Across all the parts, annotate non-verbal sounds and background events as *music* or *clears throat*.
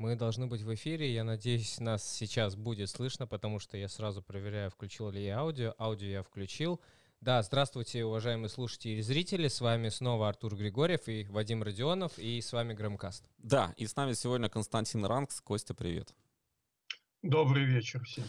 Мы должны быть в эфире. Я надеюсь, нас сейчас будет слышно, потому что я сразу проверяю, включил ли я аудио. Аудио я включил. Да, здравствуйте, уважаемые слушатели и зрители. С вами снова Артур Григорьев и Вадим Родионов, и с вами Громкаст. Да, и с нами сегодня Константин Ранкс. Костя, привет. Добрый вечер всем.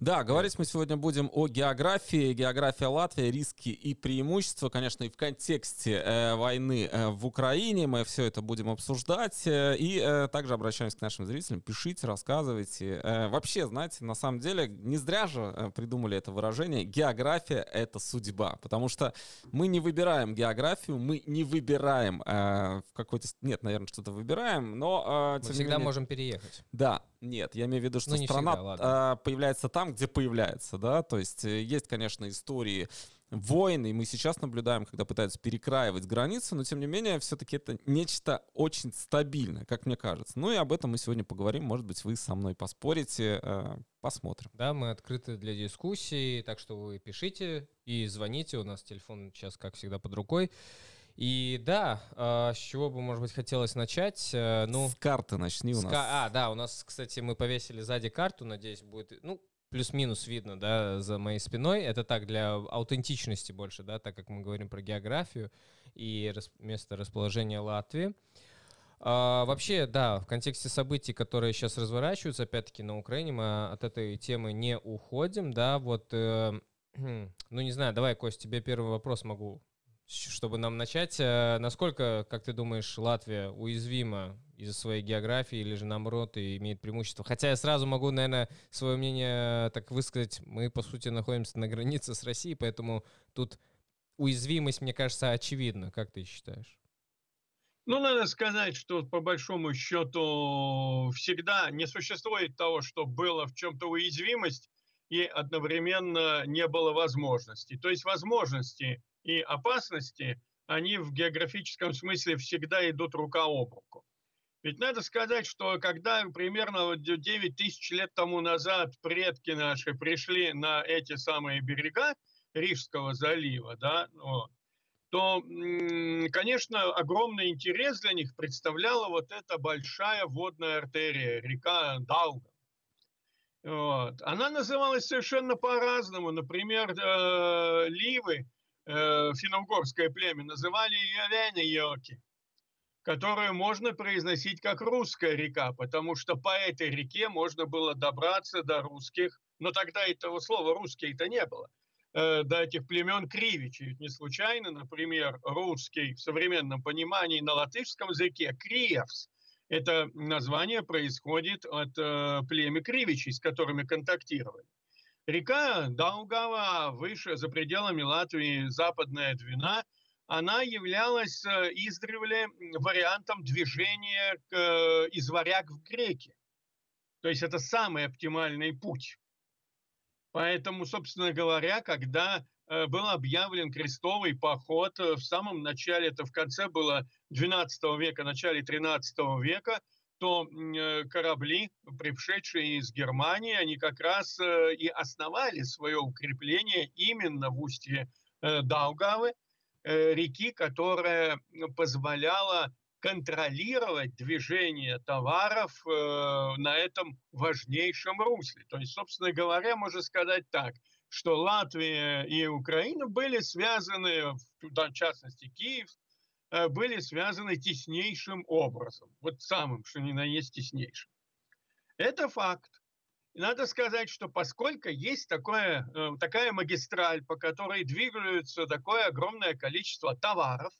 Да, говорить мы сегодня будем о географии, география Латвии, риски и преимущества, конечно, и в контексте э, войны э, в Украине мы все это будем обсуждать. Э, и э, также обращаемся к нашим зрителям, пишите, рассказывайте. Э, вообще, знаете, на самом деле, не зря же э, придумали это выражение, география — это судьба, потому что мы не выбираем географию, мы не выбираем э, в какой-то... Нет, наверное, что-то выбираем, но... Э, мы всегда менее... можем переехать. Да, нет, я имею в виду, что ну, страна всегда, а, появляется там, где появляется, да, то есть э, есть, конечно, истории войн, и мы сейчас наблюдаем, когда пытаются перекраивать границы, но тем не менее все-таки это нечто очень стабильное, как мне кажется. Ну и об этом мы сегодня поговорим, может быть, вы со мной поспорите, э, посмотрим. Да, мы открыты для дискуссии, так что вы пишите и звоните, у нас телефон сейчас, как всегда, под рукой. И да, э, с чего бы, может быть, хотелось начать? Э, ну, с карты начни у нас. А, да, у нас, кстати, мы повесили сзади карту, надеюсь, будет, ну, плюс-минус видно, да, за моей спиной. Это так, для аутентичности больше, да, так как мы говорим про географию и рас место расположения Латвии. А, вообще, да, в контексте событий, которые сейчас разворачиваются, опять-таки, на Украине, мы от этой темы не уходим, да, вот, э, *clears throat* ну, не знаю, давай, Кость, тебе первый вопрос могу чтобы нам начать, э, насколько, как ты думаешь, Латвия уязвима из-за своей географии или же наоборот и имеет преимущество? Хотя я сразу могу, наверное, свое мнение так высказать. Мы, по сути, находимся на границе с Россией, поэтому тут уязвимость, мне кажется, очевидна. Как ты считаешь? Ну, надо сказать, что по большому счету всегда не существует того, что было в чем-то уязвимость и одновременно не было возможностей. То есть возможности и опасности, они в географическом смысле всегда идут рука об руку. Ведь надо сказать, что когда примерно 9 тысяч лет тому назад предки наши пришли на эти самые берега Рижского залива, да, вот, то, конечно, огромный интерес для них представляла вот эта большая водная артерия, река Далга. Вот. Она называлась совершенно по-разному. Например, э, Ливы э, финно-угорское племя, называли ее Венеоки, которую можно произносить как русская река, потому что по этой реке можно было добраться до русских, но тогда этого слова русские-то не было, э, до этих племен Кривичей. Ведь не случайно, например, русский в современном понимании на латышском языке Криевс, это название происходит от э, племя Кривичей, с которыми контактировали. Река Даугава, выше, за пределами Латвии, западная Двина, она являлась э, издревле вариантом движения э, из варяг в греки. То есть это самый оптимальный путь. Поэтому, собственно говоря, когда э, был объявлен крестовый поход в самом начале, это в конце было 12 века, начале 13 века – то э, корабли, пришедшие из Германии, они как раз э, и основали свое укрепление именно в устье э, Даугавы, реки, которая позволяла контролировать движение товаров на этом важнейшем русле. То есть, собственно говоря, можно сказать так, что Латвия и Украина были связаны, в частности Киев, были связаны теснейшим образом. Вот самым, что ни на есть теснейшим. Это факт. И надо сказать, что поскольку есть такое, э, такая магистраль, по которой двигаются такое огромное количество товаров,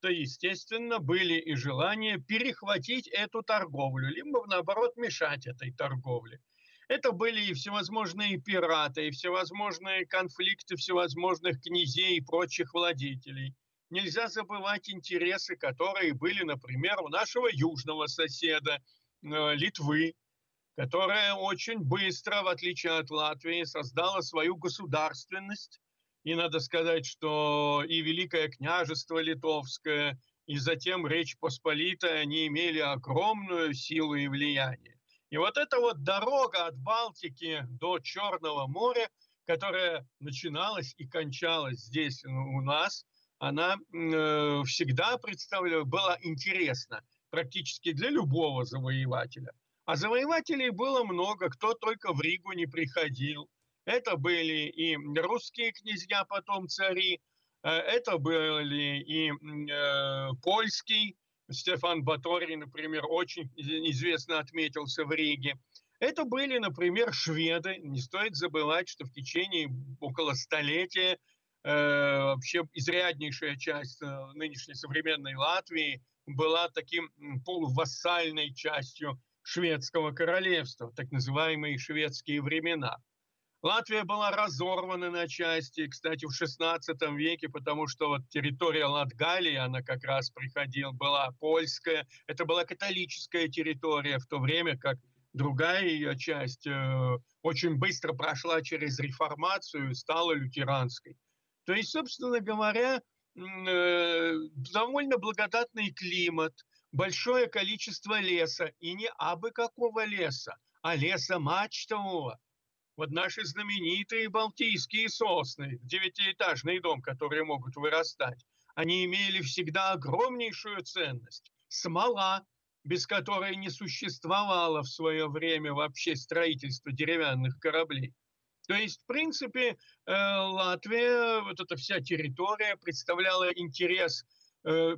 то, естественно, были и желания перехватить эту торговлю, либо, наоборот, мешать этой торговле. Это были и всевозможные пираты, и всевозможные конфликты всевозможных князей и прочих владетелей – нельзя забывать интересы, которые были, например, у нашего южного соседа э, Литвы, которая очень быстро, в отличие от Латвии, создала свою государственность. И надо сказать, что и Великое княжество Литовское, и затем Речь Посполитая, они имели огромную силу и влияние. И вот эта вот дорога от Балтики до Черного моря, которая начиналась и кончалась здесь у нас – она э, всегда представляла, была интересна. практически для любого завоевателя. А завоевателей было много, кто только в Ригу не приходил. Это были и русские князья, потом цари, э, это были и э, польский, Стефан Баторий, например, очень известно отметился в Риге. Это были, например, шведы. Не стоит забывать, что в течение около столетия вообще изряднейшая часть э, нынешней современной Латвии была таким полувассальной частью шведского королевства, так называемые шведские времена. Латвия была разорвана на части, кстати, в XVI веке, потому что вот территория Латгалии, она как раз приходила, была польская, это была католическая территория, в то время как другая ее часть э, очень быстро прошла через реформацию и стала лютеранской. То есть, собственно говоря, э, довольно благодатный климат, большое количество леса, и не абы какого леса, а леса мачтового, вот наши знаменитые балтийские сосны, девятиэтажный дом, которые могут вырастать, они имели всегда огромнейшую ценность. Смола, без которой не существовало в свое время вообще строительство деревянных кораблей. То есть, в принципе, э, Латвия, вот эта вся территория представляла интерес Э,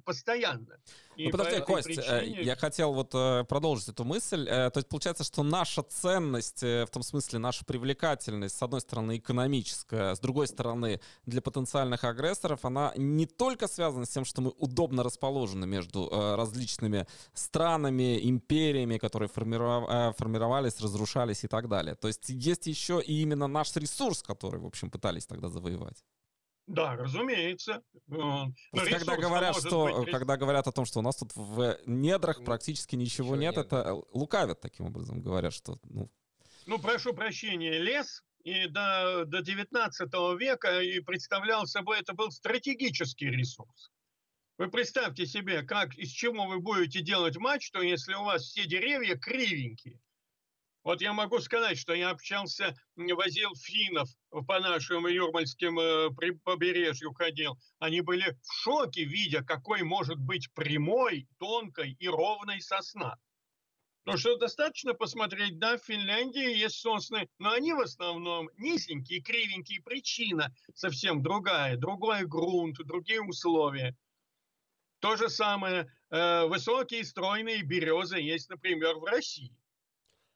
постоянно. И ну, подожди, Кость, э, причине... я хотел вот э, продолжить эту мысль. То есть получается, что наша ценность, в том смысле наша привлекательность, с одной стороны, экономическая, с другой стороны, для потенциальных агрессоров, она не только связана с тем, что мы удобно расположены между различными странами, империями, которые формировались, разрушались и так далее. То есть есть еще и именно наш ресурс, который, в общем, пытались тогда завоевать. Да, разумеется. Но когда говорят, что, быть... когда говорят о том, что у нас тут в недрах практически ничего, нет, нет, это лукавят таким образом, говорят, что... Ну, ну прошу прощения, лес и до, до 19 века и представлял собой, это был стратегический ресурс. Вы представьте себе, как, из чего вы будете делать мачту, если у вас все деревья кривенькие. Вот я могу сказать, что я общался, возил финнов по нашим юрмальским э, побережью ходил. Они были в шоке, видя, какой может быть прямой, тонкой и ровной сосна. Ну что достаточно посмотреть, да, в Финляндии есть сосны, но они в основном низенькие, кривенькие. Причина совсем другая, другой грунт, другие условия. То же самое, э, высокие стройные березы есть, например, в России.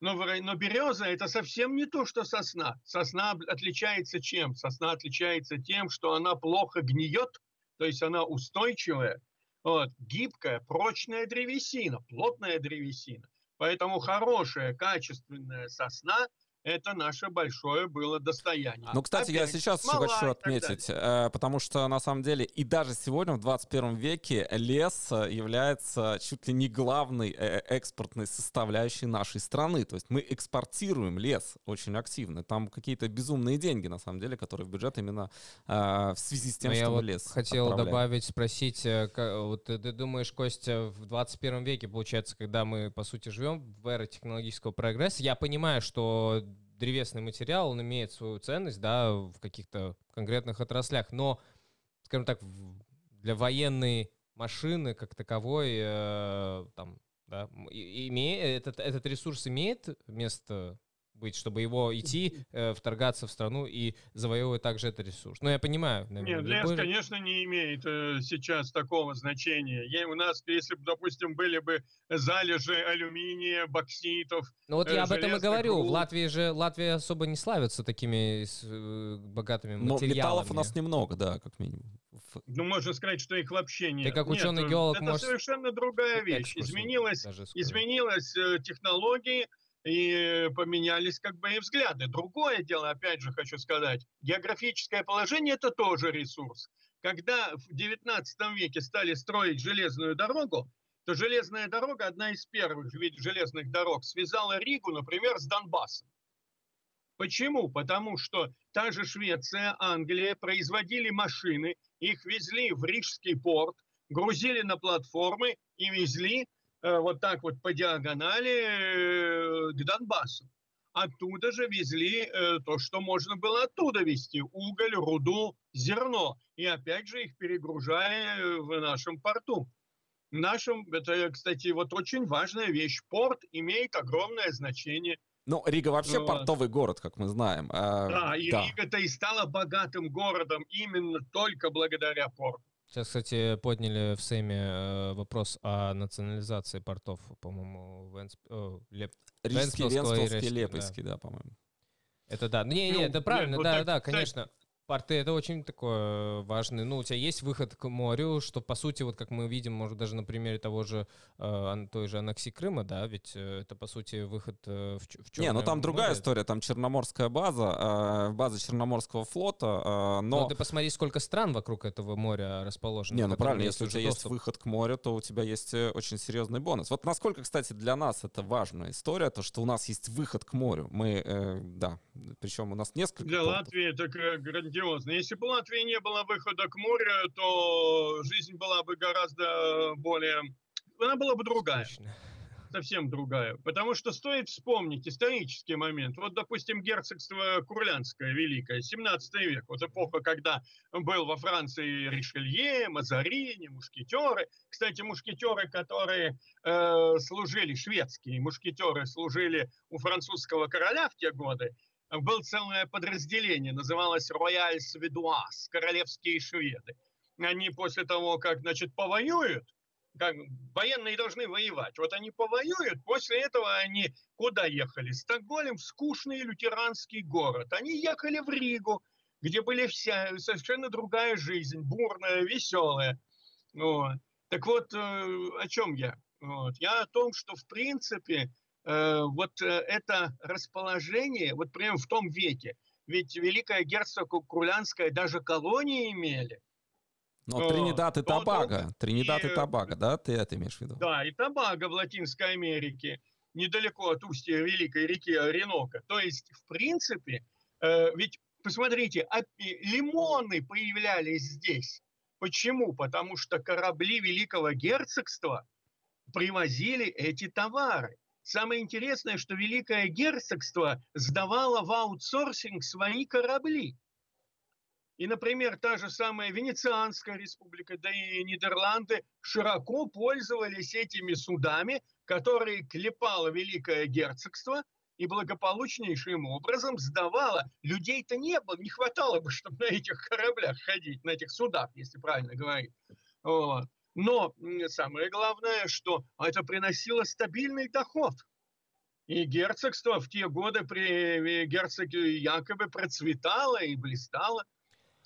Но, но береза это совсем не то, что сосна. Сосна отличается чем? Сосна отличается тем, что она плохо гниет, то есть она устойчивая, вот, гибкая, прочная древесина, плотная древесина. Поэтому хорошая, качественная сосна – это наше большое было достояние. Ну, кстати, Опять, я сейчас смола хочу отметить, э, потому что на самом деле и даже сегодня, в 21 веке, лес э, является чуть ли не главной э, экспортной составляющей нашей страны. То есть мы экспортируем лес очень активно. Там какие-то безумные деньги, на самом деле, которые в бюджет именно в связи с тем, Но что я мы вот лес хотел отправляем. добавить, спросить, вот ты думаешь, Костя, в 21 веке, получается, когда мы, по сути, живем в эре технологического прогресса, я понимаю, что древесный материал, он имеет свою ценность, да, в каких-то конкретных отраслях, но, скажем так, для военной машины как таковой, э, там, да, име, этот, этот ресурс имеет место быть, чтобы его идти, э, вторгаться в страну и завоевывать также этот ресурс. Но я понимаю. Наверное, Нет, лес, любой... конечно, не имеет э, сейчас такого значения. Я, у нас, если бы, допустим, были бы залежи алюминия, бокситов. Ну вот э, я об этом и говорю. Руд. В Латвии же Латвия особо не славится такими э, богатыми Но материалами. металлов у нас немного, да, как минимум. Ну, можно сказать, что их вообще нет. Ты как ученый-геолог Это может... совершенно другая вещь. Изменилась, изменилась э, технологии, и поменялись как бы и взгляды. Другое дело, опять же хочу сказать, географическое положение – это тоже ресурс. Когда в XIX веке стали строить железную дорогу, то железная дорога, одна из первых железных дорог, связала Ригу, например, с Донбассом. Почему? Потому что та же Швеция, Англия производили машины, их везли в Рижский порт, грузили на платформы и везли вот так вот по диагонали э, к Донбассу. Оттуда же везли э, то, что можно было оттуда везти. Уголь, руду, зерно. И опять же их перегружая в нашем порту. В нашем, это, кстати, вот очень важная вещь. Порт имеет огромное значение. Ну, Рига вообще вот. портовый город, как мы знаем. Да, и да. Рига-то и стала богатым городом именно только благодаря порту. Сейчас, кстати, подняли в Сейме э, вопрос о национализации портов, по-моему, Венсп... О, Леп... Рижский, Венспилский, Лепойский, да, да по-моему. Это да. Не, не, ну, это правильно, ну, да, так, да, конечно. Порты это очень такое важное. Ну, у тебя есть выход к морю, что по сути, вот как мы видим, может даже на примере того же э, той же аннексии Крыма, да, ведь э, это по сути выход э, в, в Не, ну там море. другая история, там Черноморская база, э, база Черноморского флота, э, но... Ну, ты посмотри, сколько стран вокруг этого моря расположено. Не, ну правильно, если у тебя доступ. есть выход к морю, то у тебя есть э, очень серьезный бонус. Вот насколько, кстати, для нас это важная история, то, что у нас есть выход к морю. Мы, э, да, причем у нас несколько... Для пунктов. Латвии это грандиозно. Если бы у Латвии не было выхода к морю, то жизнь была бы гораздо более... Она была бы другая. Скучно. Совсем другая. Потому что стоит вспомнить исторический момент. Вот, допустим, герцогство Курлянское великое, 17 век. Вот эпоха, когда был во Франции Ришелье, Мазарини, мушкетеры. Кстати, мушкетеры, которые э, служили, шведские мушкетеры служили у французского короля в те годы, было целое подразделение, называлось Рояль Сведуас, королевские шведы. Они после того, как, значит, повоюют, как военные должны воевать. Вот они повоюют, после этого они куда ехали? Стокгольм, скучный лютеранский город. Они ехали в Ригу, где были вся, совершенно другая жизнь, бурная, веселая. Вот. Так вот, э, о чем я? Вот. Я о том, что, в принципе, вот э, это расположение, вот прямо в том веке, ведь Великое Герцогство Курлянское даже колонии имели. Но Тринидад и Тобаго, Тринидад и, и Тобаго, да, ты это имеешь в виду? Да, и Тобаго в Латинской Америке, недалеко от устья Великой реки Оренока. То есть, в принципе, э, ведь, посмотрите, лимоны появлялись здесь. Почему? Потому что корабли Великого Герцогства привозили эти товары. Самое интересное, что Великое Герцогство сдавало в аутсорсинг свои корабли. И, например, та же самая Венецианская республика, да и Нидерланды широко пользовались этими судами, которые клепало Великое Герцогство и благополучнейшим образом сдавало. Людей-то не было, не хватало бы, чтобы на этих кораблях ходить, на этих судах, если правильно говорить. Вот. Но самое главное, что это приносило стабильный доход. И герцогство в те годы при герцоге якобы процветало и блистало.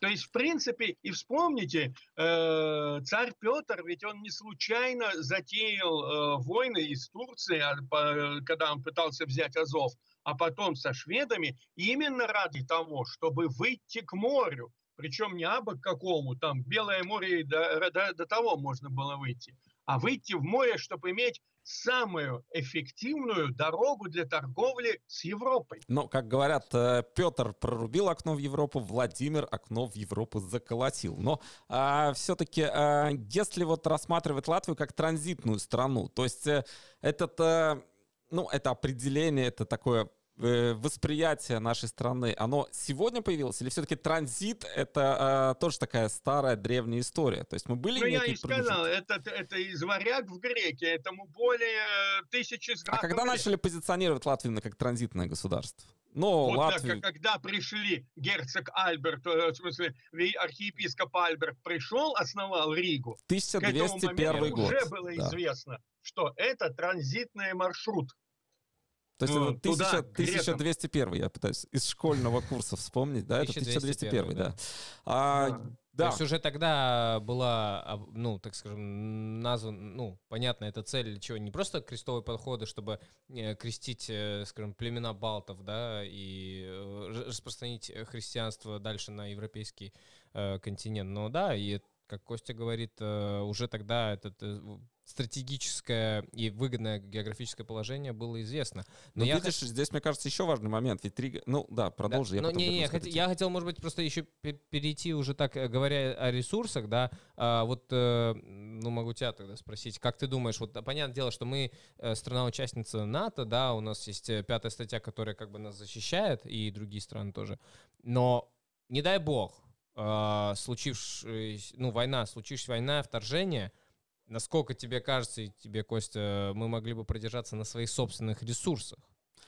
То есть, в принципе, и вспомните, э, царь Петр, ведь он не случайно затеял э, войны из Турции, а, когда он пытался взять Азов, а потом со шведами, именно ради того, чтобы выйти к морю, причем не абы какому, там Белое море до, до, до того можно было выйти, а выйти в море, чтобы иметь самую эффективную дорогу для торговли с Европой. Но, как говорят, э, Петр прорубил окно в Европу, Владимир окно в Европу заколотил. Но а, все-таки, а, если вот рассматривать Латвию как транзитную страну, то есть этот, а, ну, это определение, это такое Э, восприятие нашей страны, оно сегодня появилось? Или все-таки транзит — это э, тоже такая старая древняя история? То есть мы были Ну, я и сказал, это, это из варяг в греке, этому более э, тысячи А когда лет. начали позиционировать Латвию как транзитное государство? Ну, вот Латвию... так, когда пришли герцог Альберт, в смысле архиепископ Альберт пришел, основал Ригу. 1201 год. Уже было да. известно, что это транзитный маршрут. То есть ну, это 1000, 1201, я пытаюсь из школьного курса вспомнить, да? Это 1201, да. А, да. Да. То есть уже тогда была, ну, так скажем, назван, ну, понятно, эта цель чего, не просто крестовые подходы, чтобы э, крестить, э, скажем, племена балтов, да, и э, распространить христианство дальше на европейский э, континент, но да, и как Костя говорит, уже тогда этот стратегическое и выгодное географическое положение было известно. Но, Но я видишь, хот... здесь, мне кажется, еще важный момент. Ведь три... Ну, да, продолжи. Да. Я, ну, не, не, хот... я хотел, может быть, просто еще перейти уже так, э, говоря о ресурсах, да, а, вот, э, ну, могу тебя тогда спросить, как ты думаешь, вот, понятное дело, что мы э, страна-участница НАТО, да, у нас есть пятая статья, которая как бы нас защищает, и другие страны тоже, но не дай бог, случившись, ну, война, случившись война, вторжение — насколько тебе кажется, и тебе, Костя, мы могли бы продержаться на своих собственных ресурсах?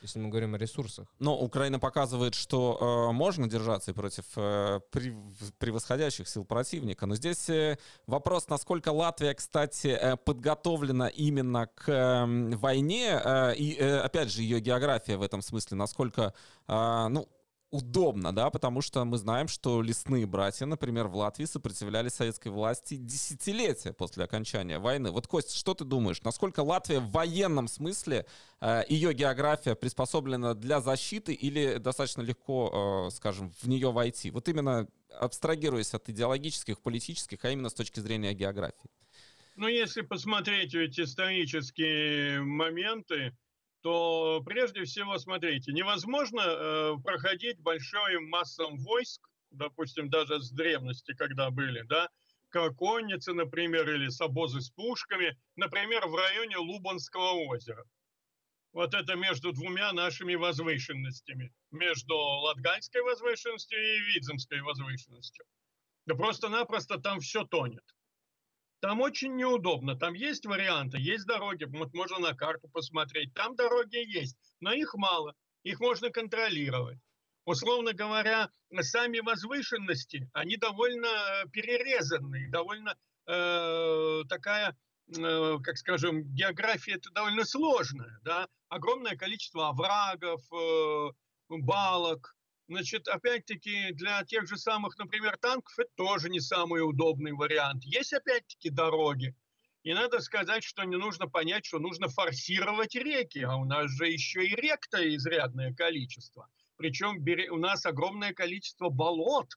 если мы говорим о ресурсах. Но Украина показывает, что э, можно держаться и против э, превосходящих сил противника. Но здесь э, вопрос, насколько Латвия, кстати, э, подготовлена именно к э, войне. Э, и, э, опять же, ее география в этом смысле, насколько, э, ну, удобно, да, потому что мы знаем, что лесные братья, например, в Латвии сопротивлялись советской власти десятилетия после окончания войны. Вот, Кость, что ты думаешь, насколько Латвия в военном смысле, э, ее география приспособлена для защиты или достаточно легко, э, скажем, в нее войти? Вот именно абстрагируясь от идеологических, политических, а именно с точки зрения географии. Ну, если посмотреть эти исторические моменты, то прежде всего, смотрите, невозможно э, проходить большим массам войск, допустим, даже с древности, когда были, да, конницы, например, или с обозы с пушками, например, в районе Лубанского озера. Вот это между двумя нашими возвышенностями, между Латгальской возвышенностью и Видземской возвышенностью. Да просто-напросто там все тонет. Там очень неудобно. Там есть варианты, есть дороги. Вот можно на карту посмотреть. Там дороги есть, но их мало. Их можно контролировать. Условно говоря, сами возвышенности, они довольно перерезанные, довольно э, такая, э, как скажем, география это довольно сложная. Да? Огромное количество оврагов, э, балок, Значит, опять-таки, для тех же самых, например, танков это тоже не самый удобный вариант. Есть, опять-таки, дороги. И надо сказать, что не нужно понять, что нужно форсировать реки, а у нас же еще и рек-то изрядное количество. Причем у нас огромное количество болот,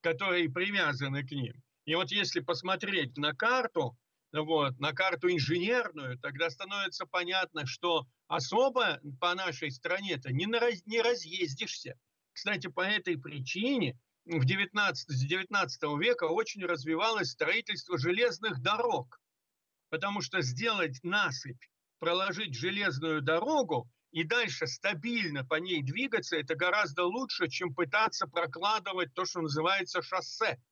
которые привязаны к ним. И вот если посмотреть на карту, вот, на карту инженерную, тогда становится понятно, что особо по нашей стране-то не, раз, не разъездишься. Кстати, по этой причине в 19, с 19 века очень развивалось строительство железных дорог. Потому что сделать насыпь, проложить железную дорогу и дальше стабильно по ней двигаться, это гораздо лучше, чем пытаться прокладывать то, что называется шоссе.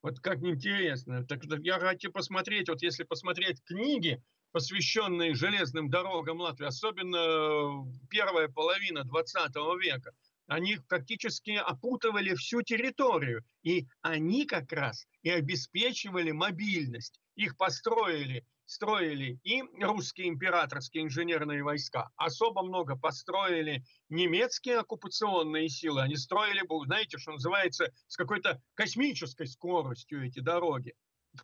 Вот как интересно. Так я хочу посмотреть, вот если посмотреть книги, посвященные железным дорогам Латвии, особенно первая половина 20 века, они практически опутывали всю территорию. И они как раз и обеспечивали мобильность. Их построили, строили и русские императорские инженерные войска. Особо много построили немецкие оккупационные силы. Они строили, знаете, что называется, с какой-то космической скоростью эти дороги.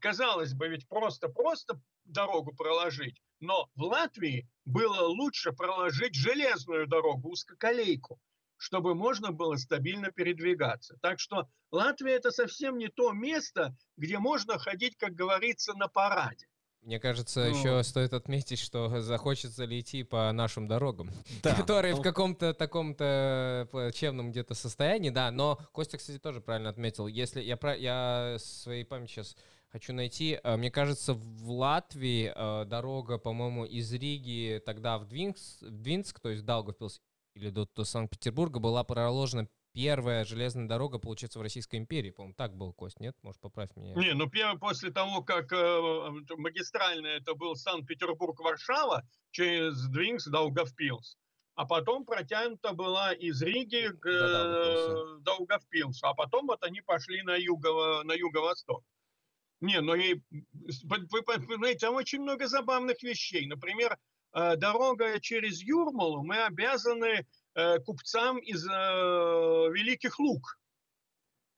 Казалось бы, ведь просто-просто дорогу проложить. Но в Латвии было лучше проложить железную дорогу, узкоколейку чтобы можно было стабильно передвигаться. Так что Латвия это совсем не то место, где можно ходить, как говорится, на параде. Мне кажется, ну, еще стоит отметить, что захочется ли идти по нашим дорогам, *laughs* да, которые ну... в каком-то таком-то плачевном где-то состоянии, да. Но Костя, кстати, тоже правильно отметил. Если я, про, я своей памяти сейчас хочу найти, э, мне кажется, в Латвии э, дорога, по-моему, из Риги тогда в Двинск, в Двинск то есть Даугавпилс, или до, до Санкт-Петербурга была проложена первая железная дорога, получается, в Российской империи. По-моему, так был, Кость, нет? Может, поправь меня. Не, ну первое, после того, как э, магистральная это был Санкт-Петербург-Варшава, через Двинкс, Даугавпилс. А потом протянута была из Риги к э, Даугавпилсу. А потом вот они пошли на, юго, на юго-восток. Не, ну и, вы, вы понимаете, там очень много забавных вещей. Например, дорога через Юрмалу мы обязаны э, купцам из э, Великих Луг,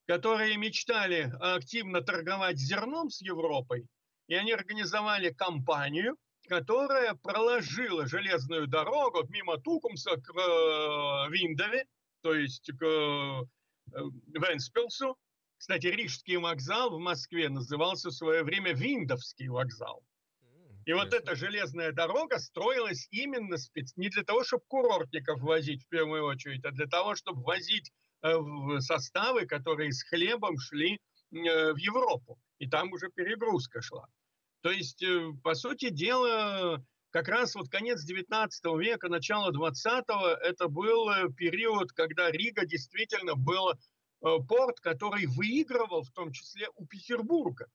которые мечтали активно торговать зерном с Европой, и они организовали компанию, которая проложила железную дорогу мимо Тукумса к Виндове, то есть к Венспилсу. Кстати, Рижский вокзал в Москве назывался в свое время Виндовский вокзал. И вот эта железная дорога строилась именно спец... не для того, чтобы курортников возить в первую очередь, а для того, чтобы возить э, составы, которые с хлебом шли э, в Европу. И там уже перегрузка шла. То есть, э, по сути дела, как раз вот конец 19 века, начало 20-го, это был период, когда Рига действительно был порт, который выигрывал в том числе у Петербурга.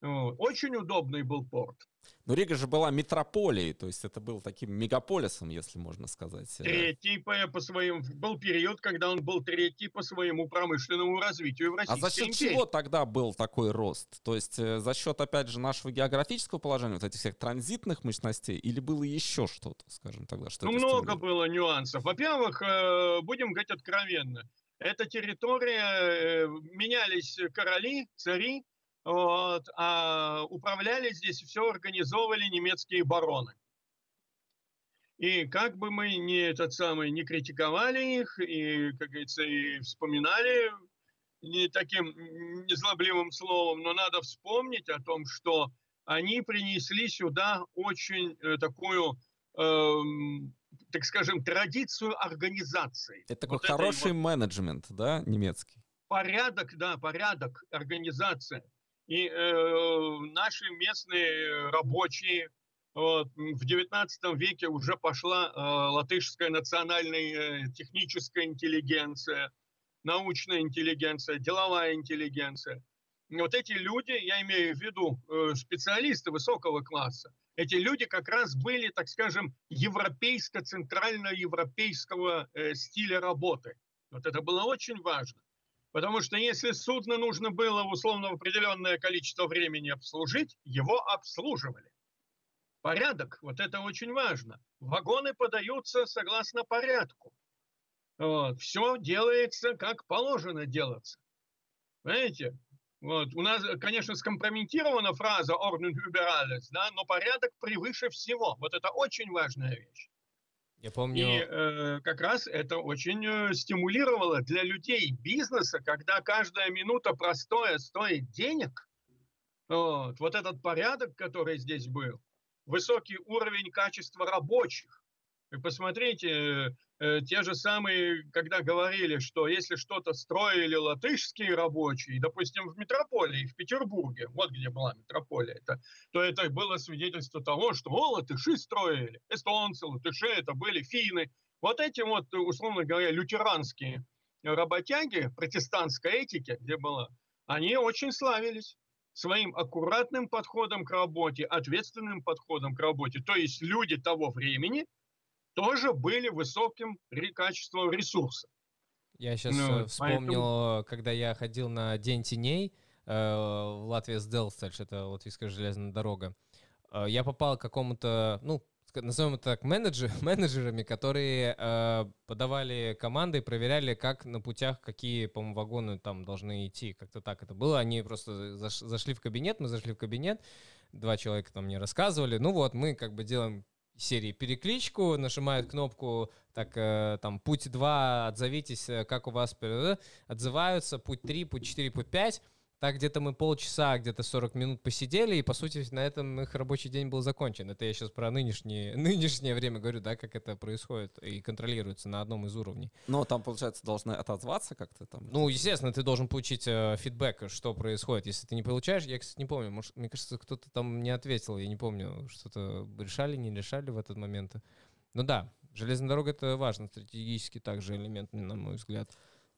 Очень удобный был порт. Но Рига же была метрополией, то есть это был таким мегаполисом, если можно сказать. Э. Третий по, по своим... Был период, когда он был третий по своему промышленному развитию в России. А за счет империи. чего тогда был такой рост? То есть э, за счет, опять же, нашего географического положения, вот этих всех транзитных мощностей, или было еще что-то, скажем тогда? Что ну, много было нюансов. Во-первых, э, будем говорить откровенно, эта территория, менялись короли, цари, вот, а управляли здесь все организовывали немецкие бароны. И как бы мы ни этот самый не критиковали их, и, как говорится, и вспоминали не таким незлобливым словом, но надо вспомнить о том, что они принесли сюда очень э, такую, э, так скажем, традицию организации. Это такой вот хороший вот менеджмент, да, немецкий? Порядок, да, порядок, организация. И э, наши местные рабочие вот, в XIX веке уже пошла э, латышская национальная э, техническая интеллигенция, научная интеллигенция, деловая интеллигенция. Вот эти люди, я имею в виду э, специалисты высокого класса, эти люди как раз были, так скажем, европейско-центральноевропейского э, стиля работы. Вот это было очень важно. Потому что если судно нужно было условно определенное количество времени обслужить, его обслуживали. Порядок, вот это очень важно. Вагоны подаются согласно порядку. Вот. Все делается, как положено делаться. Понимаете? Вот. У нас, конечно, скомпрометирована фраза «Ordnung über alles», да, но порядок превыше всего. Вот это очень важная вещь. Я помню... И э, как раз это очень э, стимулировало для людей бизнеса, когда каждая минута простоя стоит денег. Вот, вот этот порядок, который здесь был, высокий уровень качества рабочих, вы посмотрите, э, те же самые, когда говорили, что если что-то строили латышские рабочие, допустим, в метрополии, в Петербурге, вот где была метрополия, это, то это было свидетельство того, что о, латыши строили, эстонцы, латыши, это были финны. Вот эти вот, условно говоря, лютеранские работяги протестантской этики, где была, они очень славились своим аккуратным подходом к работе, ответственным подходом к работе. То есть люди того времени – тоже были высоким качеством ресурса. Я сейчас ну, э, вспомнил, поэтому... когда я ходил на День теней э, в Латвии с Делстальш, это латвийская железная дорога, э, я попал к какому-то, ну, назовем это так, менеджер, *laughs* менеджерами, которые э, подавали команды и проверяли, как на путях, какие, по-моему, вагоны там должны идти. Как-то так это было. Они просто заш, зашли в кабинет, мы зашли в кабинет, два человека там мне рассказывали. Ну вот, мы как бы делаем серии перекличку, нажимают кнопку, так, э, там, путь 2, отзовитесь, э, как у вас, отзываются, путь 3, путь 4, путь 5, так где-то мы полчаса, где-то 40 минут посидели, и, по сути, на этом их рабочий день был закончен. Это я сейчас про нынешнее, *laughs* нынешнее время говорю, да, как это происходит и контролируется на одном из уровней. Но там, получается, должны отозваться как-то там? Ну, естественно, ты должен получить э, фидбэк, что происходит. Если ты не получаешь, я, кстати, не помню, может, мне кажется, кто-то там не ответил, я не помню, что-то решали, не решали в этот момент. Ну да, железная дорога — это важно, стратегически также элемент, на мой взгляд.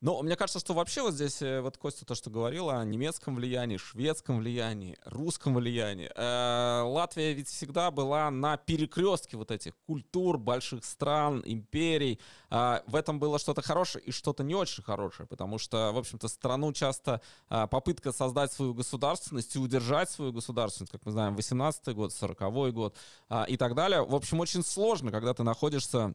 Но мне кажется, что вообще вот здесь, э, вот Костя то, что говорил о немецком влиянии, шведском влиянии, русском влиянии. Э, Латвия ведь всегда была на перекрестке вот этих культур, больших стран, империй. Э, в этом было что-то хорошее и что-то не очень хорошее, потому что, в общем-то, страну часто э, попытка создать свою государственность и удержать свою государственность, как мы знаем, 18-й год, 40-й год э, и так далее. В общем, очень сложно, когда ты находишься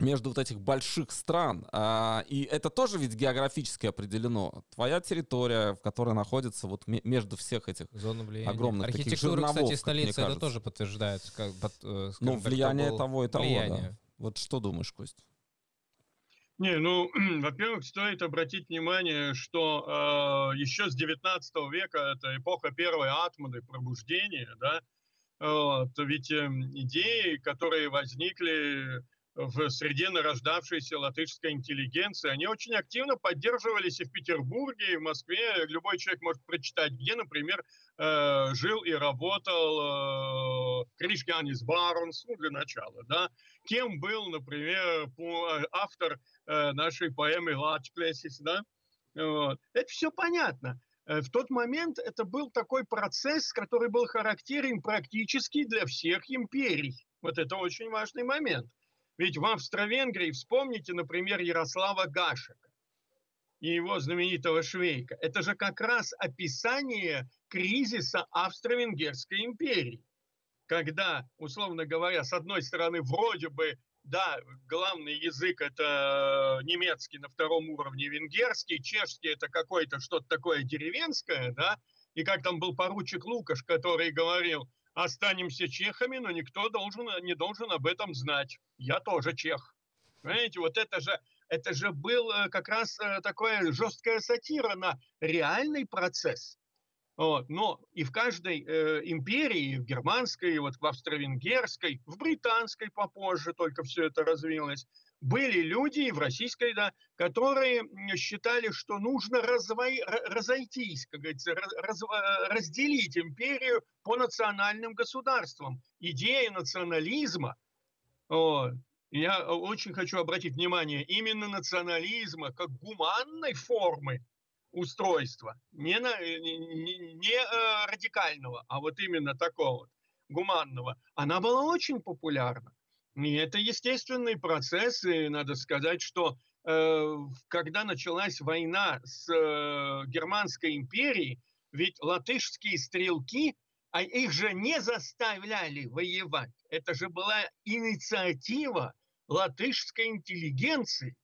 между вот этих больших стран. А, и это тоже ведь географически определено. Твоя территория, в которой находится вот между всех этих Зона огромных Архитектура, таких кстати, столицы это тоже подтверждает. Как, под, э, ну, влияние того, того и того, влияние. да. Вот что думаешь, Кость? Не, ну, *clears throat* во-первых, стоит обратить внимание, что э, еще с 19 века, это эпоха первой атмады, пробуждения, да, вот, ведь э, идеи, которые возникли в среде нарождавшейся латышской интеллигенции, они очень активно поддерживались и в Петербурге, и в Москве. Любой человек может прочитать, где, например, э, жил и работал э, Кришганис Баронс, ну, для начала, да, кем был, например, автор э, нашей поэмы «Лачклесис», да, вот. Это все понятно. Э, в тот момент это был такой процесс, который был характерен практически для всех империй. Вот это очень важный момент. Ведь в Австро-Венгрии, вспомните, например, Ярослава Гашека и его знаменитого Швейка. Это же как раз описание кризиса Австро-Венгерской империи. Когда, условно говоря, с одной стороны, вроде бы да, главный язык это немецкий на втором уровне, венгерский, чешский это какое-то что-то такое деревенское, да, и как там был поручик Лукаш, который говорил, останемся чехами, но никто должен, не должен об этом знать. Я тоже чех. Понимаете, вот это же, это же был э, как раз э, такая жесткая сатира на реальный процесс. Вот. Но и в каждой э, империи, в германской, вот в австро-венгерской, в британской попозже только все это развилось, были люди, в российской, да, которые считали, что нужно развой, разойтись, как говорится, раз, э, разделить империю по национальным государствам. Идея национализма, вот, я очень хочу обратить внимание, именно национализма как гуманной формы устройства, не, на, не, не э, радикального, а вот именно такого гуманного, она была очень популярна. И это естественный процесс, и надо сказать, что э, когда началась война с э, Германской империей, ведь латышские стрелки, а их же не заставляли воевать. Это же была инициатива латышской интеллигенции.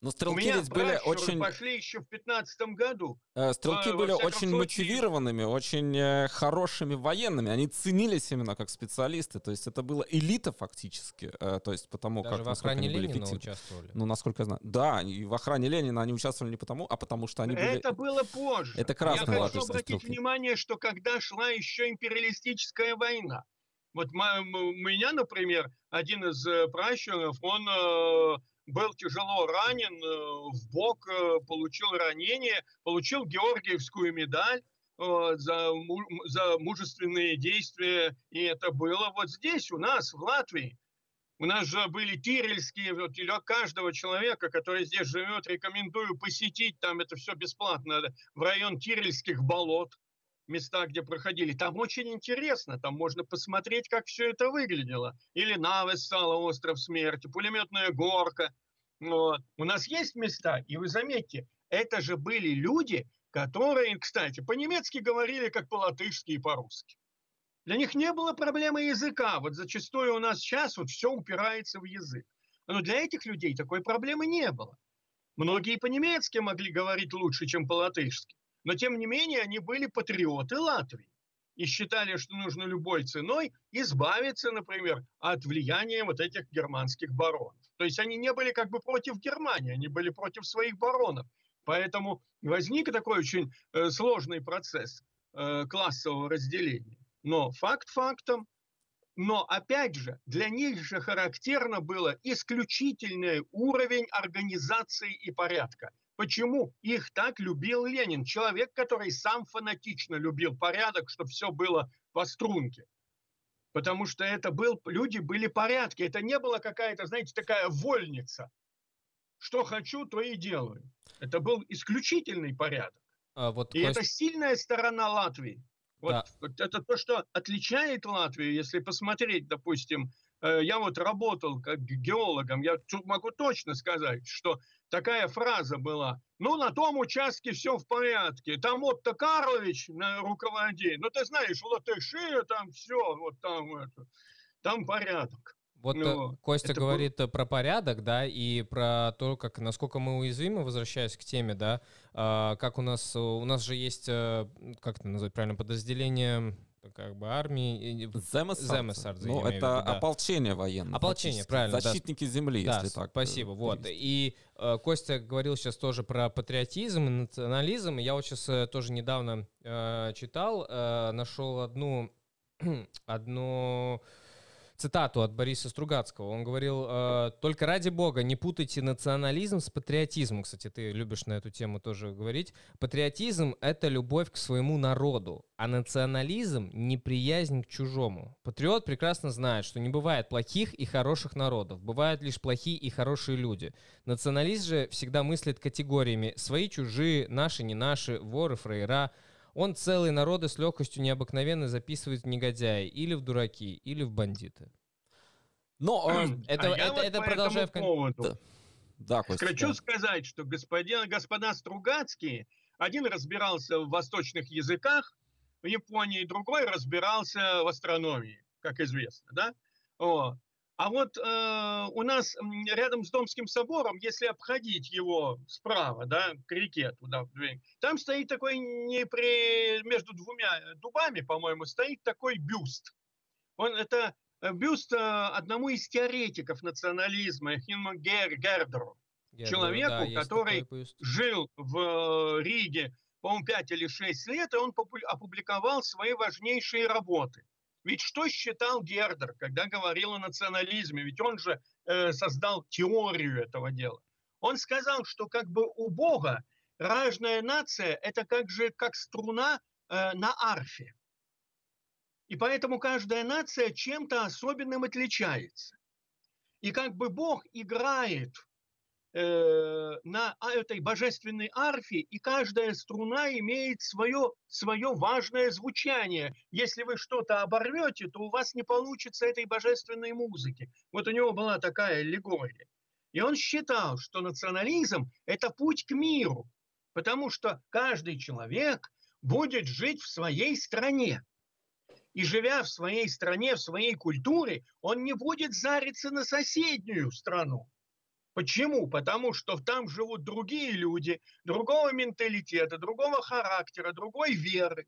Но стрелки ведь были очень... пошли еще в 15 году. Э, стрелки были очень случае... мотивированными, очень э, хорошими военными. Они ценились именно как специалисты. То есть это была элита фактически. Э, то есть потому Даже как... в охране они Ленина были участвовали. Ну, насколько я знаю. Да, и в охране Ленина они участвовали не потому, а потому что они были... Это было позже. Это красные Я хочу обратить стрелки. внимание, что когда шла еще империалистическая война, вот у меня, например, один из пращуров, он был тяжело ранен э, в бок, э, получил ранение, получил Георгиевскую медаль э, за, за мужественные действия. И это было вот здесь, у нас, в Латвии. У нас же были тирельские, вот для каждого человека, который здесь живет, рекомендую посетить, там это все бесплатно, в район Тирельских болот места, где проходили. Там очень интересно, там можно посмотреть, как все это выглядело. Или Навес стала остров смерти, пулеметная горка. Вот. У нас есть места, и вы заметьте, это же были люди, которые, кстати, по-немецки говорили как по-латышски и по-русски. Для них не было проблемы языка. Вот зачастую у нас сейчас вот все упирается в язык. Но для этих людей такой проблемы не было. Многие по-немецки могли говорить лучше, чем по-латышски. Но, тем не менее, они были патриоты Латвии и считали, что нужно любой ценой избавиться, например, от влияния вот этих германских баронов. То есть они не были как бы против Германии, они были против своих баронов. Поэтому возник такой очень э, сложный процесс э, классового разделения. Но факт фактом, но опять же, для них же характерно было исключительный уровень организации и порядка. Почему их так любил Ленин? Человек, который сам фанатично любил порядок, чтобы все было по струнке. Потому что это был, люди были порядки. Это не была какая-то, знаете, такая вольница. Что хочу, то и делаю. Это был исключительный порядок. А вот и Кость... это сильная сторона Латвии. Вот, да. это то, что отличает Латвию, если посмотреть, допустим, Э, я вот работал как геологом, я могу точно сказать, что такая фраза была, ну, на том участке все в порядке, там Отто Карлович на руководит, ну, ты знаешь, латыши, там все, вот там это, там порядок. Вот ну, Костя говорит был... про порядок, да, и про то, как насколько мы уязвимы, возвращаясь к теме, да, а, как у нас у нас же есть, э, как это назвать правильно, подразделение как бы армии. Земесардзе. Ну, это виду, да. ополчение военное. Ополчение, правильно. Защитники да. земли, да, если так. Спасибо. Вот. И э, Костя говорил сейчас тоже про патриотизм и национализм. Я вот сейчас э, тоже недавно э, читал, э, нашел одну, *clears throat* одну цитату от Бориса Стругацкого. Он говорил, э, только ради бога не путайте национализм с патриотизмом. Кстати, ты любишь на эту тему тоже говорить. Патриотизм — это любовь к своему народу, а национализм — неприязнь к чужому. Патриот прекрасно знает, что не бывает плохих и хороших народов, бывают лишь плохие и хорошие люди. Националист же всегда мыслит категориями «свои, чужие», «наши, не наши», «воры, фрейра», он целые народы с легкостью необыкновенно записывает в негодяи, или в дураки, или в бандиты. Но э, это, а это, вот это продолжая в поводу да, Костя, Хочу да. сказать, что господин, господа Стругацкие, один разбирался в восточных языках в Японии, другой разбирался в астрономии, как известно, да? О. А вот э, у нас рядом с Домским собором, если обходить его справа, да, к реке туда, там стоит такой, не при, между двумя дубами, по-моему, стоит такой бюст. Он, это э, бюст э, одному из теоретиков национализма, Хинму Гер, Гердеру Я человеку, да, который жил в Риге, по-моему, 5 или 6 лет, и он опубликовал свои важнейшие работы. Ведь что считал Гердер, когда говорил о национализме? Ведь он же э, создал теорию этого дела. Он сказал, что как бы у Бога разная нация – это как же как струна э, на арфе. И поэтому каждая нация чем-то особенным отличается. И как бы Бог играет э, на а- этой божественной арфе, и каждая струна имеет свое, свое важное звучание. Если вы что-то оборвете, то у вас не получится этой божественной музыки. Вот у него была такая аллегория. И он считал, что национализм – это путь к миру, потому что каждый человек будет жить в своей стране. И живя в своей стране, в своей культуре, он не будет зариться на соседнюю страну. Почему? Потому что там живут другие люди, другого менталитета, другого характера, другой веры.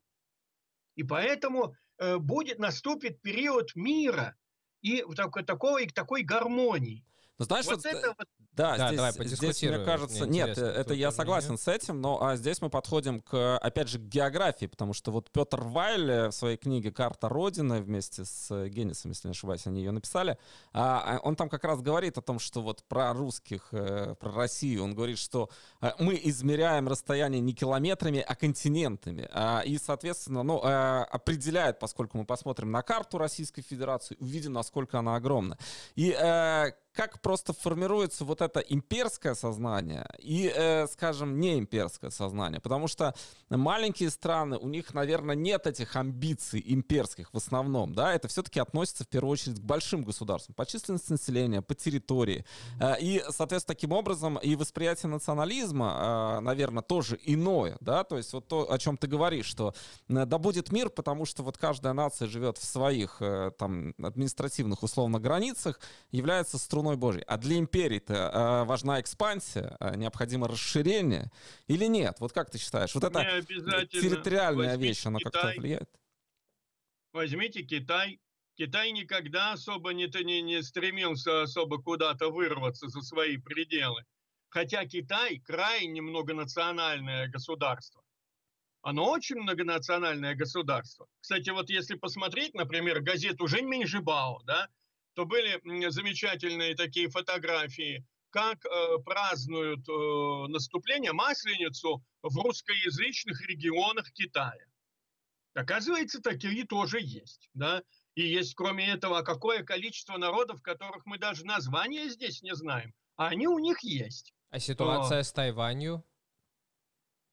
И поэтому э, будет наступит период мира и такой, такой, такой гармонии. Ну, знаешь, вот вот, это вот Да, Да, здесь, давай, здесь, мне кажется, Мне нет, это я мнение. согласен с этим, но а здесь мы подходим к, опять же, к географии, потому что вот Петр Вайль э, в своей книге «Карта Родины» вместе с э, Генисом, если не ошибаюсь, они ее написали, а, а он там как раз говорит о том, что вот про русских, э, про Россию, он говорит, что э, мы измеряем расстояние не километрами, а континентами, А, и, соответственно, ну, э, определяет, поскольку мы посмотрим на карту Российской Федерации, увидим, насколько она огромна. И э, как просто формируется вот это имперское сознание и, э, скажем, не имперское сознание. Потому что маленькие страны, у них, наверное, нет этих амбиций имперских в основном. Да? Это все-таки относится в первую очередь к большим государствам. По численности населения, по территории. Э, и, соответственно, таким образом и восприятие национализма, э, наверное, тоже иное. Да? То есть вот то, о чем ты говоришь, что э, да будет мир, потому что вот каждая нация живет в своих э, там административных условно границах, является струной Божьей. А для империи-то э, важна экспансия, э, необходимо расширение или нет? Вот как ты считаешь? Вот это территориальная вещь, она как-то влияет? Возьмите Китай. Китай никогда особо не, не, не стремился особо куда-то вырваться за свои пределы. Хотя Китай крайне многонациональное государство. Оно очень многонациональное государство. Кстати, вот если посмотреть, например, газету «Жень Жибао», да, то были замечательные такие фотографии, как э, празднуют э, наступление, Масленицу в русскоязычных регионах Китая. Оказывается, такие тоже есть. Да? И есть, кроме этого, какое количество народов, которых мы даже названия здесь не знаем. А они у них есть. А ситуация с Тайванью?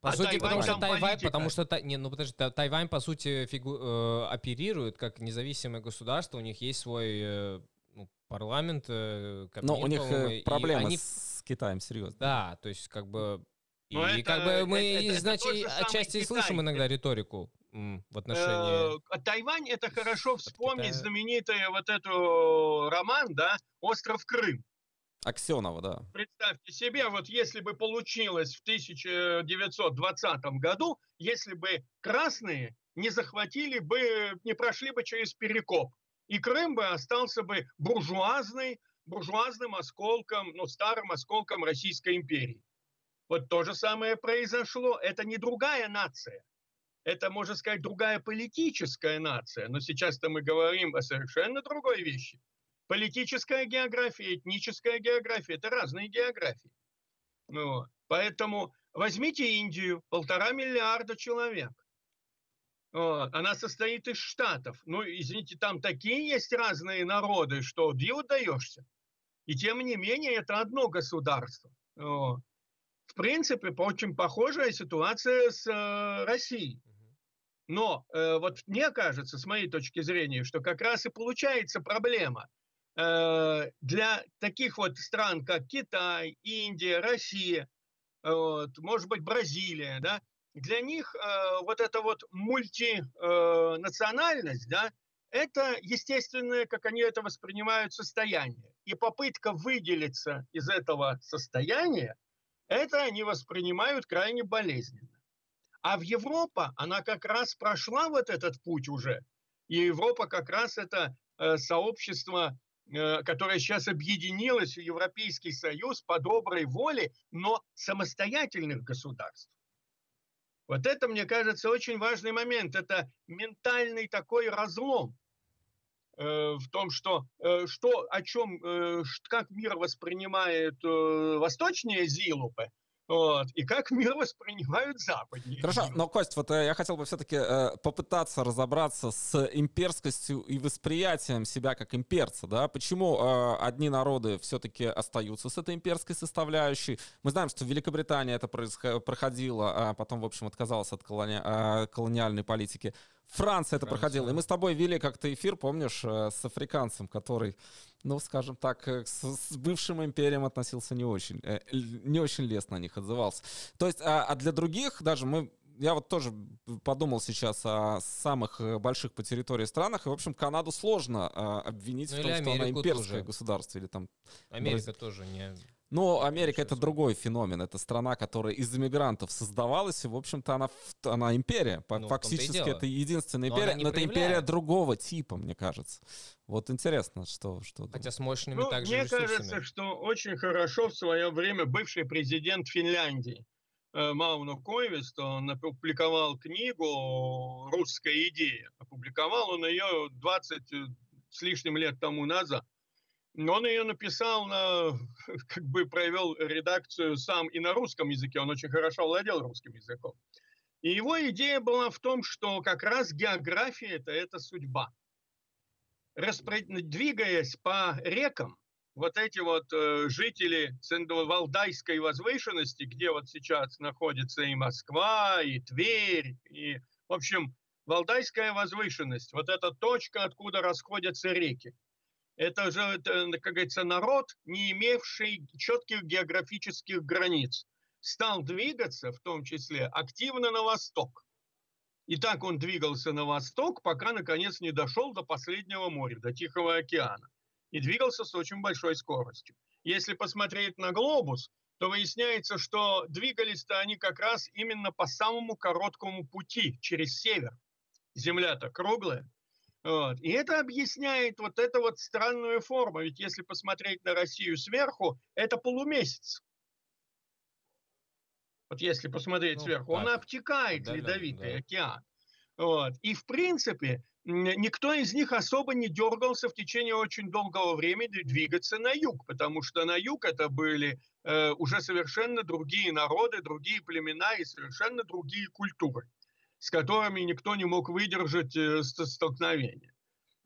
По А сути, Тайвань потому что Тайвань, политика. потому что не, ну подожди, Та- Тайвань по сути фигу- э, оперирует как независимое государство, у них есть свой э, ну, парламент, э, Но Кабмин, у них э, и проблемы они- с Китаем, серьезно. Да, то есть как бы и Но это- как бы мы, это- это значит, самый отчасти и Китай. слышим иногда риторику в отношении. Э, а Тайвань это хорошо вспомнить знаменитый вот эту роман, да, «Остров Крым». Аксенова, да. Представьте себе, вот если бы получилось в 1920 году, если бы красные не захватили бы, не прошли бы через Перекоп, и Крым бы остался бы буржуазной, буржуазным осколком, ну, старым осколком Российской империи. Вот то же самое произошло. Это не другая нация. Это, можно сказать, другая политическая нация. Но сейчас-то мы говорим о совершенно другой вещи. Политическая география, этническая география – это разные географии. Ну, поэтому возьмите Индию, полтора миллиарда человек. Она состоит из штатов. Ну, извините, там такие есть разные народы, что диву даешься. И тем не менее, это одно государство. В принципе, очень похожая ситуация с э, Россией. Но э, вот мне кажется, с моей точки зрения, что как раз и получается проблема. Э, для таких вот стран, как Китай, Индия, Россия, вот, может быть, Бразилия, да, для них э, вот эта вот мультинациональность, э, да, это естественное, как они это воспринимают, состояние. И попытка выделиться из этого состояния, это они воспринимают крайне болезненно. А в Европа, она как раз прошла вот этот путь уже. И Европа как раз это э, сообщество, э, которое сейчас объединилось в Европейский Союз по доброй воле, но самостоятельных государств. Вот это, мне кажется, очень важный момент. Это ментальный такой разлом э, в том, что, э, что о чем, как мир воспринимает восточные зилупы, вот. И как мир воспринимают западнее. Хорошо, но, Кость, вот э, я хотел бы все-таки э, попытаться разобраться с имперскостью и восприятием себя как имперца, да? Почему э, одни народы все-таки остаются с этой имперской составляющей? Мы знаем, что в Великобритании это происходило, а потом, в общем, отказалась от колони... э, колониальной политики. Франция это Франция. проходила. И мы с тобой вели как-то эфир, помнишь, э, с африканцем, который, ну, скажем так, э, с, с бывшим империям относился не очень, э, не очень лестно о них отзывался. То есть, а, а для других даже мы я вот тоже подумал сейчас о самых больших по территории странах, и, в общем, Канаду сложно а, обвинить ну, в том, что она имперское тоже. государство или там... Америка тоже не... Но Америка это другой феномен. Это страна, которая из иммигрантов создавалась, и, в общем-то, она, она империя. Ну, Фактически это единственная империя, но, но это империя другого типа, мне кажется. Вот интересно, что... что Хотя с мощными ну, также Мне ресурсами. кажется, что очень хорошо в свое время бывший президент Финляндии э, Мауно Койвист, он опубликовал книгу «Русская идея». Опубликовал он ее 20 с лишним лет тому назад. Он ее написал, на, *laughs* как бы провел редакцию сам и на русском языке, он очень хорошо владел русским языком. И его идея была в том, что как раз география это, это судьба. Распро... Двигаясь по рекам, вот эти вот э, жители Валдайской возвышенности, где вот сейчас находится и Москва, и Тверь, и, в общем, Валдайская возвышенность, вот эта точка, откуда расходятся реки – это же, как говорится, народ, не имевший четких географических границ, стал двигаться, в том числе, активно на восток. И так он двигался на восток, пока, наконец, не дошел до последнего моря, до Тихого океана. И двигался с очень большой скоростью. Если посмотреть на глобус, то выясняется, что двигались-то они как раз именно по самому короткому пути, через север. Земля-то круглая, вот. И это объясняет вот эту вот странную форму. Ведь если посмотреть на Россию сверху, это полумесяц. Вот если посмотреть ну, сверху, так. он обтекает да, ледовитый да. океан. Вот. И в принципе никто из них особо не дергался в течение очень долгого времени двигаться на юг, потому что на юг это были э, уже совершенно другие народы, другие племена и совершенно другие культуры с которыми никто не мог выдержать э, столкновение.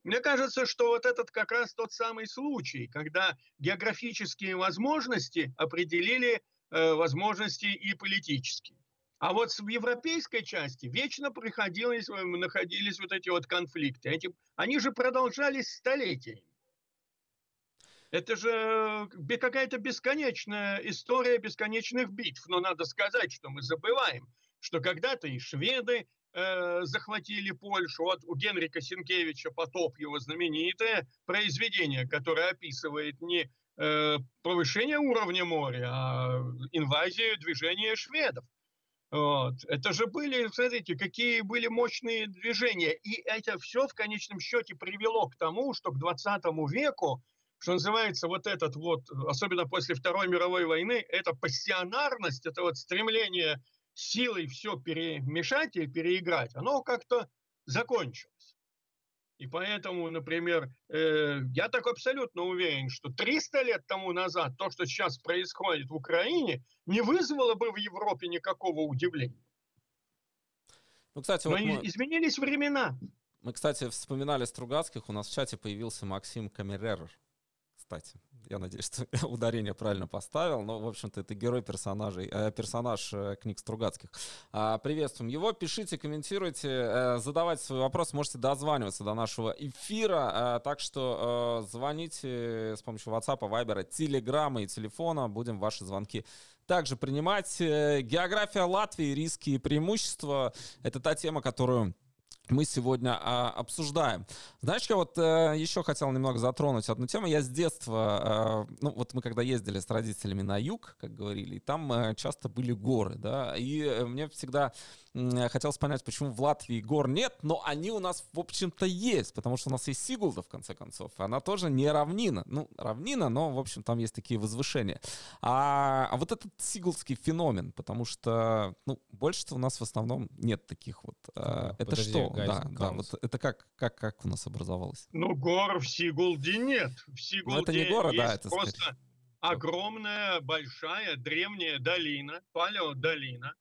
Мне кажется, что вот этот как раз тот самый случай, когда географические возможности определили э, возможности и политические. А вот в европейской части вечно приходилось, э, находились вот эти вот конфликты. Эти, они же продолжались столетиями. Это же какая-то бесконечная история бесконечных битв. Но надо сказать, что мы забываем, что когда-то и шведы э, захватили Польшу. Вот у Генрика Сенкевича «Потоп» его знаменитое произведение, которое описывает не э, повышение уровня моря, а инвазию движения шведов. Вот. Это же были, смотрите, какие были мощные движения. И это все в конечном счете привело к тому, что к 20 веку, что называется, вот этот вот, особенно после Второй мировой войны, эта пассионарность, это вот стремление силой все перемешать и переиграть, оно как-то закончилось. И поэтому, например, э, я так абсолютно уверен, что 300 лет тому назад то, что сейчас происходит в Украине, не вызвало бы в Европе никакого удивления. Ну, кстати, Но вот мы... изменились времена. Мы, кстати, вспоминали Стругацких, у нас в чате появился Максим Камерер, кстати. Я надеюсь, что *laughs* ударение правильно поставил. Но, в общем-то, это герой персонажей, э, персонаж э, книг Стругацких. А, приветствуем его. Пишите, комментируйте, э, задавайте свои вопросы. Можете дозваниваться до нашего эфира. Э, так что э, звоните с помощью WhatsApp, Viber, Telegram и телефона. Будем ваши звонки также принимать. Э, география Латвии, риски и преимущества. Это та тема, которую мы сегодня а, обсуждаем. Знаешь, я вот а, еще хотел немного затронуть одну тему. Я с детства, а, ну вот мы когда ездили с родителями на юг, как говорили, и там а, часто были горы, да, и а, мне всегда хотелось понять, почему в Латвии гор нет, но они у нас, в общем-то, есть, потому что у нас есть Сигулда, в конце концов. Она тоже не равнина. Ну, равнина, но, в общем, там есть такие возвышения. А, а вот этот сигулдский феномен, потому что, ну, больше у нас в основном нет таких вот. А, это Подожди, что? Гайс, да, да, вот это как, как, как у нас образовалось? Ну, гор в Сигулде нет. В Сигулде ну, это не горы, да, это просто... Сказать огромная, большая, древняя долина, палеодолина,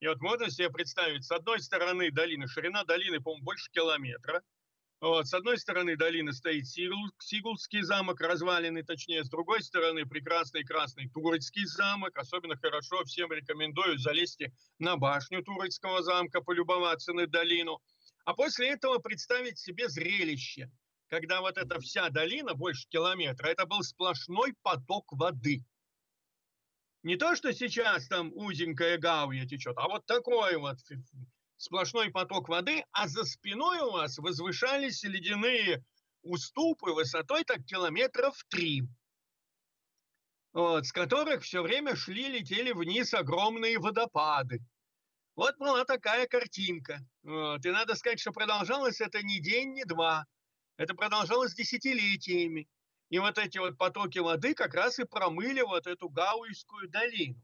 и вот можно себе представить, с одной стороны долины, ширина долины, по-моему, больше километра. Вот, с одной стороны долины стоит Сигул, Сигулский замок, разваленный точнее, с другой стороны прекрасный красный Турецкий замок. Особенно хорошо всем рекомендую залезть на башню Турецкого замка, полюбоваться на долину. А после этого представить себе зрелище, когда вот эта вся долина, больше километра, это был сплошной поток воды – не то, что сейчас там узенькая гавья течет, а вот такой вот сплошной поток воды, а за спиной у вас возвышались ледяные уступы высотой так километров три, вот, с которых все время шли, летели вниз огромные водопады. Вот была такая картинка. Вот. И надо сказать, что продолжалось это не день, не два. Это продолжалось десятилетиями. И вот эти вот потоки воды как раз и промыли вот эту Гауйскую долину.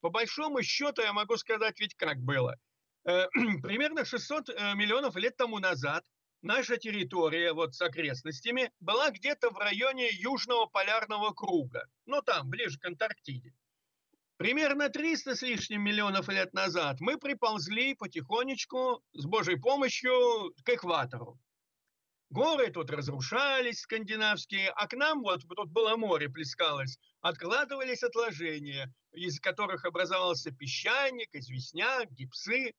По большому счету я могу сказать ведь как было. Э, *clears throat* примерно 600 э, миллионов лет тому назад наша территория вот с окрестностями была где-то в районе Южного полярного круга. Ну там, ближе к Антарктиде. Примерно 300 с лишним миллионов лет назад мы приползли потихонечку с Божьей помощью к экватору. Горы тут разрушались, скандинавские, а к нам вот тут было море плескалось, откладывались отложения, из которых образовался песчаник, известняк, гипсы.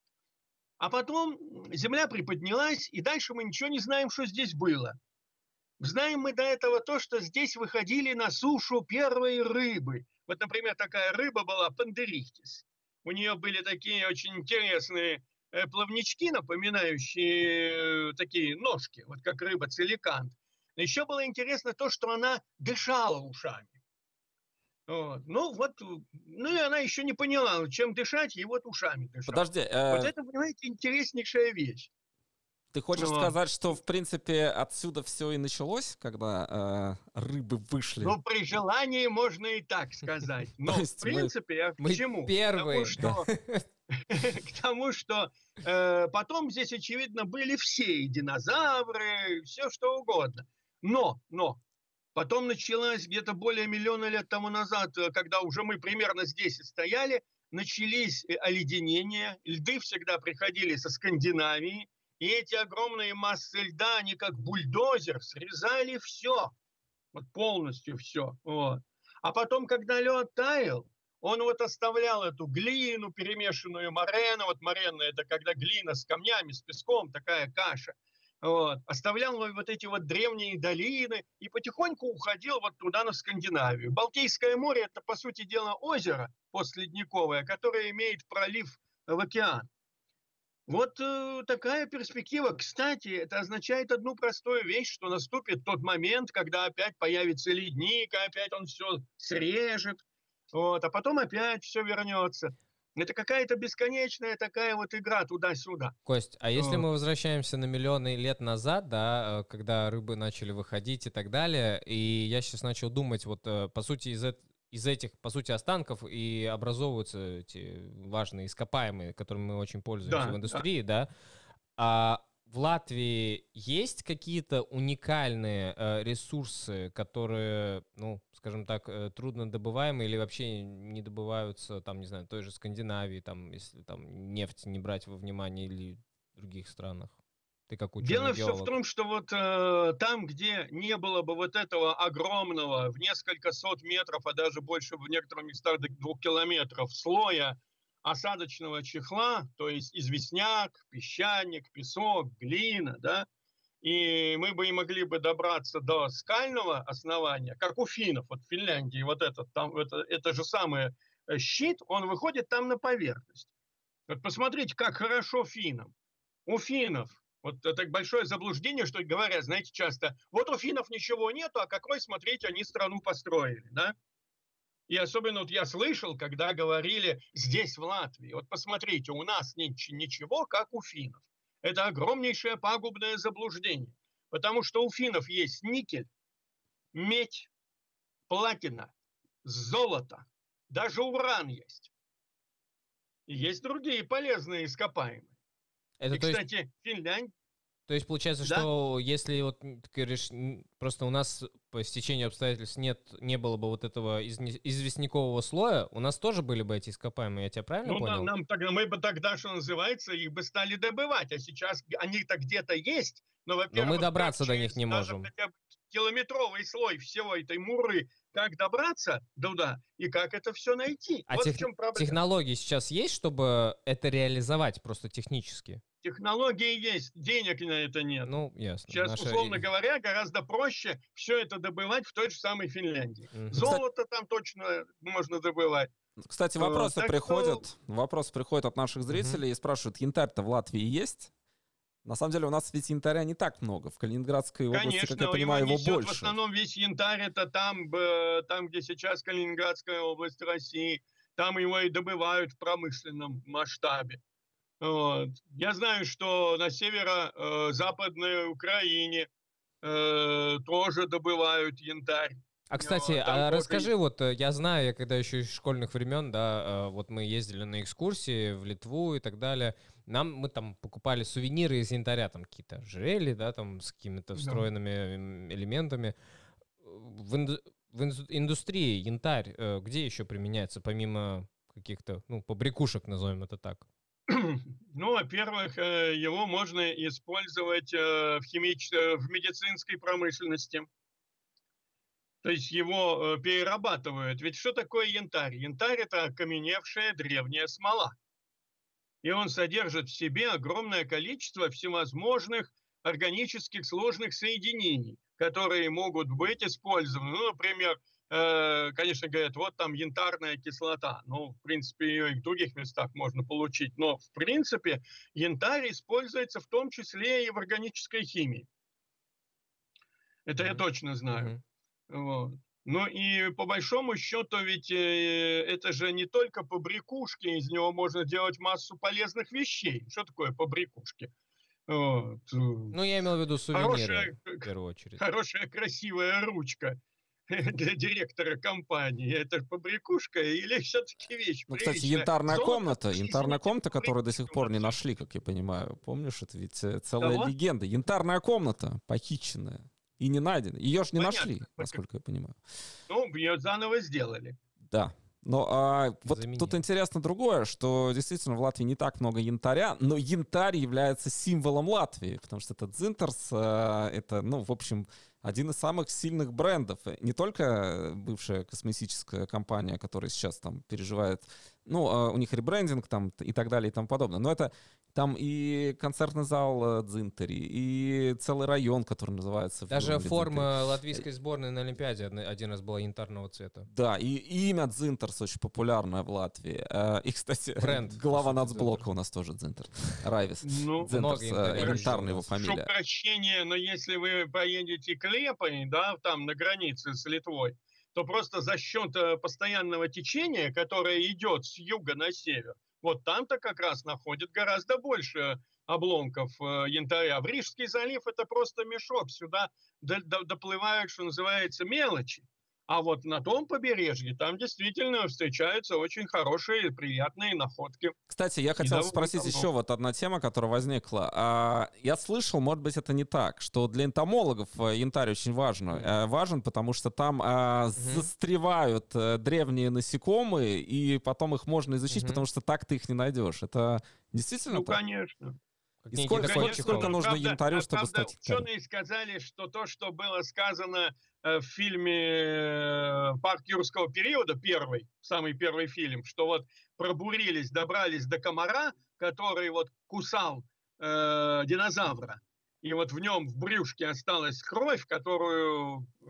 А потом земля приподнялась, и дальше мы ничего не знаем, что здесь было. Знаем мы до этого то, что здесь выходили на сушу первые рыбы. Вот, например, такая рыба была пандерихтис. У нее были такие очень интересные плавнички, напоминающие э, такие ножки, вот как рыба целикант. Еще было интересно то, что она дышала ушами. Вот. Ну вот, ну и она еще не поняла, чем дышать, и вот ушами дышать. Подожди. Э... Вот это, понимаете, интереснейшая вещь. Ты хочешь ну, сказать, что в принципе отсюда все и началось, когда э, рыбы вышли? Ну, при желании можно и так сказать. *laughs* Но в принципе, я к чему? Первые. *laughs* К тому, что э, потом здесь, очевидно, были все, и динозавры, все что угодно. Но, но, потом началась где-то более миллиона лет тому назад, э, когда уже мы примерно здесь и стояли, начались э, оледенения, льды всегда приходили со Скандинавии, и эти огромные массы льда, они как бульдозер срезали все, вот полностью все. Вот. А потом, когда лед таял, он вот оставлял эту глину, перемешанную морену. Вот морена – это когда глина с камнями, с песком, такая каша. Вот. Оставлял вот эти вот древние долины и потихоньку уходил вот туда, на Скандинавию. Балтийское море – это, по сути дела, озеро постледниковое, которое имеет пролив в океан. Вот э, такая перспектива. Кстати, это означает одну простую вещь, что наступит тот момент, когда опять появится ледник, опять он все срежет, вот, а потом опять все вернется. Это какая-то бесконечная такая вот игра туда-сюда. Кость, а если мы возвращаемся на миллионы лет назад, да, э, когда рыбы начали выходить и так далее, и я сейчас начал думать, вот, э, по сути, из, из этих, по сути, останков и образовываются эти важные ископаемые, которыми мы очень пользуемся да, в индустрии, да. да. А в Латвии есть какие-то уникальные э, ресурсы, которые, ну, скажем так, э, трудно добываемые или вообще не добываются, там, не знаю, той же Скандинавии, там, если там нефть не брать во внимание или других странах? Ты как Дело все в том, что вот э, там, где не было бы вот этого огромного, в несколько сот метров, а даже больше в некоторых местах до двух километров слоя осадочного чехла, то есть известняк, песчаник, песок, глина, да, и мы бы и могли бы добраться до скального основания, как у финнов, вот Финляндии, вот этот, там, это, это же самый э, щит, он выходит там на поверхность. Вот посмотрите, как хорошо финнам. У финнов, вот это большое заблуждение, что говорят, знаете, часто, вот у финнов ничего нету, а какой, смотрите, они страну построили, да? И особенно вот я слышал, когда говорили здесь, в Латвии, вот посмотрите, у нас ничего, как у финнов. Это огромнейшее пагубное заблуждение. Потому что у финнов есть никель, медь, платина, золото, даже уран есть. И есть другие полезные ископаемые. Это, И, кстати, есть... Финляндия, то есть получается, да? что если вот ты говоришь, просто у нас по стечению обстоятельств нет, не было бы вот этого из, известнякового слоя, у нас тоже были бы эти ископаемые, я тебя правильно ну, понял? Нам, нам тогда, мы бы тогда, что называется, их бы стали добывать, а сейчас они-то где-то есть, но, во-первых... Но мы добраться до них не можем. Хотя бы километровый слой всего этой муры, как добраться туда и как это все найти. А вот тех... технологии сейчас есть, чтобы это реализовать просто технически? Технологии есть, денег на это нет. Ну, ясно. Сейчас, Наша... условно говоря, гораздо проще все это добывать в той же самой Финляндии. Угу. Золото там точно можно добывать. Кстати, э, вопросы так приходят, что... вопросы приходят от наших зрителей угу. и спрашивают, янтарь-то в Латвии есть? На самом деле у нас ведь янтаря не так много. В Калининградской области, Конечно, как я понимаю, его, его больше. В основном весь янтарь это там, там, где сейчас Калининградская область России. Там его и добывают в промышленном масштабе. Вот. Я знаю, что на северо-западной Украине э, тоже добывают янтарь. А кстати, вот, а расскажи, вот э, я знаю, я когда еще из школьных времен, да, э, вот мы ездили на экскурсии в Литву и так далее, нам мы там покупали сувениры из янтаря, там какие-то жели, да, там с какими-то встроенными да. элементами. В, инду, в индустрии янтарь э, где еще применяется, помимо каких-то, ну, побрякушек, назовем это так? *clears throat* Ну, во-первых, э, его можно использовать э, в, химич... Э, в медицинской промышленности. То есть его перерабатывают. Ведь что такое янтарь? Янтарь – это окаменевшая древняя смола. И он содержит в себе огромное количество всевозможных органических сложных соединений, которые могут быть использованы. Ну, например, Э, конечно, говорят, вот там янтарная кислота. Ну, в принципе, ее и в других местах можно получить. Но, в принципе, янтарь используется в том числе и в органической химии. Это mm-hmm. я точно знаю. Mm-hmm. Вот. Ну и по большому счету ведь э, это же не только побрякушки, из него можно делать массу полезных вещей. Что такое побрякушки? Вот. Ну, я имел в виду сувениры, хорошая, в первую очередь. Хорошая, красивая ручка *laughs* для директора компании? Это побрякушка или все-таки вещь? Ну, кстати, янтарная Золото, комната, *laughs* янтарная комната, которую до сих пор не нашли, как я понимаю. Помнишь, это ведь э, целая Кого? легенда. Янтарная комната, похищенная и не найдена. Ее же не Понятно. нашли, насколько я понимаю. Ну, ее заново сделали. Да. Но а, вот Заменил. тут интересно другое, что действительно в Латвии не так много янтаря, но янтарь является символом Латвии, потому что это дзинтерс, а, это, ну, в общем, один из самых сильных брендов. Не только бывшая косметическая компания, которая сейчас там переживает, ну, а у них ребрендинг там и так далее и тому подобное, но это там и концертный зал э, Дзинтери, и целый район, который называется... Даже форма Дзинтери. латвийской сборной на Олимпиаде один раз была янтарного цвета. Да, и, и имя Дзинтерс очень популярное в Латвии. Э, и, кстати, Бренд, *laughs* глава нацблока у нас тоже Дзинтер. Райвис. Ну, Дзинтерс, э, янтарная его фамилия. Прошу прощения, но если вы поедете к Лепой, да, там на границе с Литвой, то просто за счет постоянного течения, которое идет с юга на север, вот там-то как раз находят гораздо больше обломков э, янтаря. В Рижский залив это просто мешок. Сюда доплывают, что называется, мелочи. А вот на том побережье там действительно встречаются очень хорошие, приятные находки. Кстати, я хотел спросить давно. еще вот одна тема, которая возникла. А, я слышал, может быть, это не так, что для энтомологов э, янтарь очень важен. Mm. Важен, потому что там а, застревают э, древние насекомые, и потом их можно изучить, потому что так ты их не найдешь. Это действительно ну, так? конечно. И сколько, сколько, сколько нужно правда, янтарю, чтобы правда, стать Ученые сказали, что то, что было сказано Э, в фильме э, «Парк юрского периода», первый, самый первый фильм, что вот пробурились, добрались до комара, который вот кусал э, динозавра, и вот в нем в брюшке осталась кровь, которую э,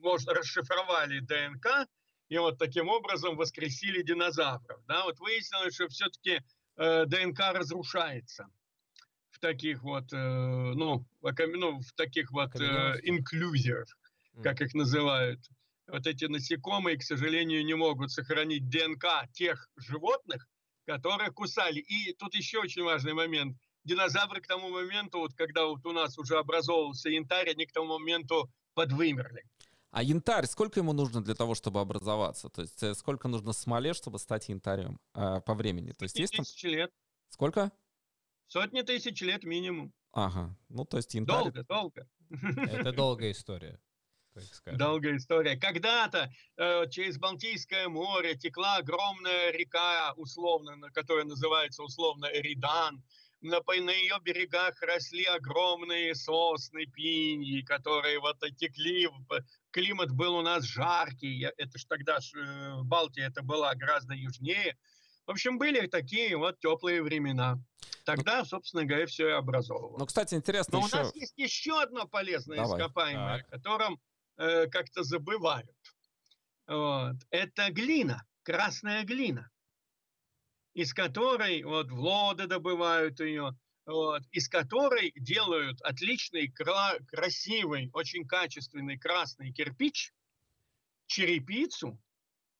можно расшифровали ДНК, и вот таким образом воскресили динозавров. Да, вот выяснилось, что все-таки э, ДНК разрушается в таких вот, э, ну, ну, в таких вот э, инклюзиях как их называют. Вот эти насекомые, к сожалению, не могут сохранить ДНК тех животных, которые кусали. И тут еще очень важный момент. Динозавры к тому моменту, вот когда вот у нас уже образовывался янтарь, они к тому моменту подвымерли. А янтарь, сколько ему нужно для того, чтобы образоваться? То есть э, сколько нужно смоле, чтобы стать янтарем э, по времени? То есть есть там... тысяч лет. Сколько? Сотни тысяч лет минимум. Ага, ну то есть янтарь... Долго, долго. Это долгая история. Долгая история. Когда-то э, через Балтийское море текла огромная река, условно, которая называется условно Эридан. На, на ее берегах росли огромные сосны, пиньи, которые вот текли. Климат был у нас жаркий. Это ж тогда ж, э, Балтия это была гораздо южнее. В общем, были такие вот теплые времена. Тогда, ну, собственно говоря, все и образовывалось. Ну, кстати, интересно Но еще... у нас есть еще одно полезное Давай. ископаемое, так. которым э, как-то забывают. Вот. Это глина, красная глина, из которой вот в Лоде добывают ее, вот, из которой делают отличный, кра- красивый, очень качественный красный кирпич, черепицу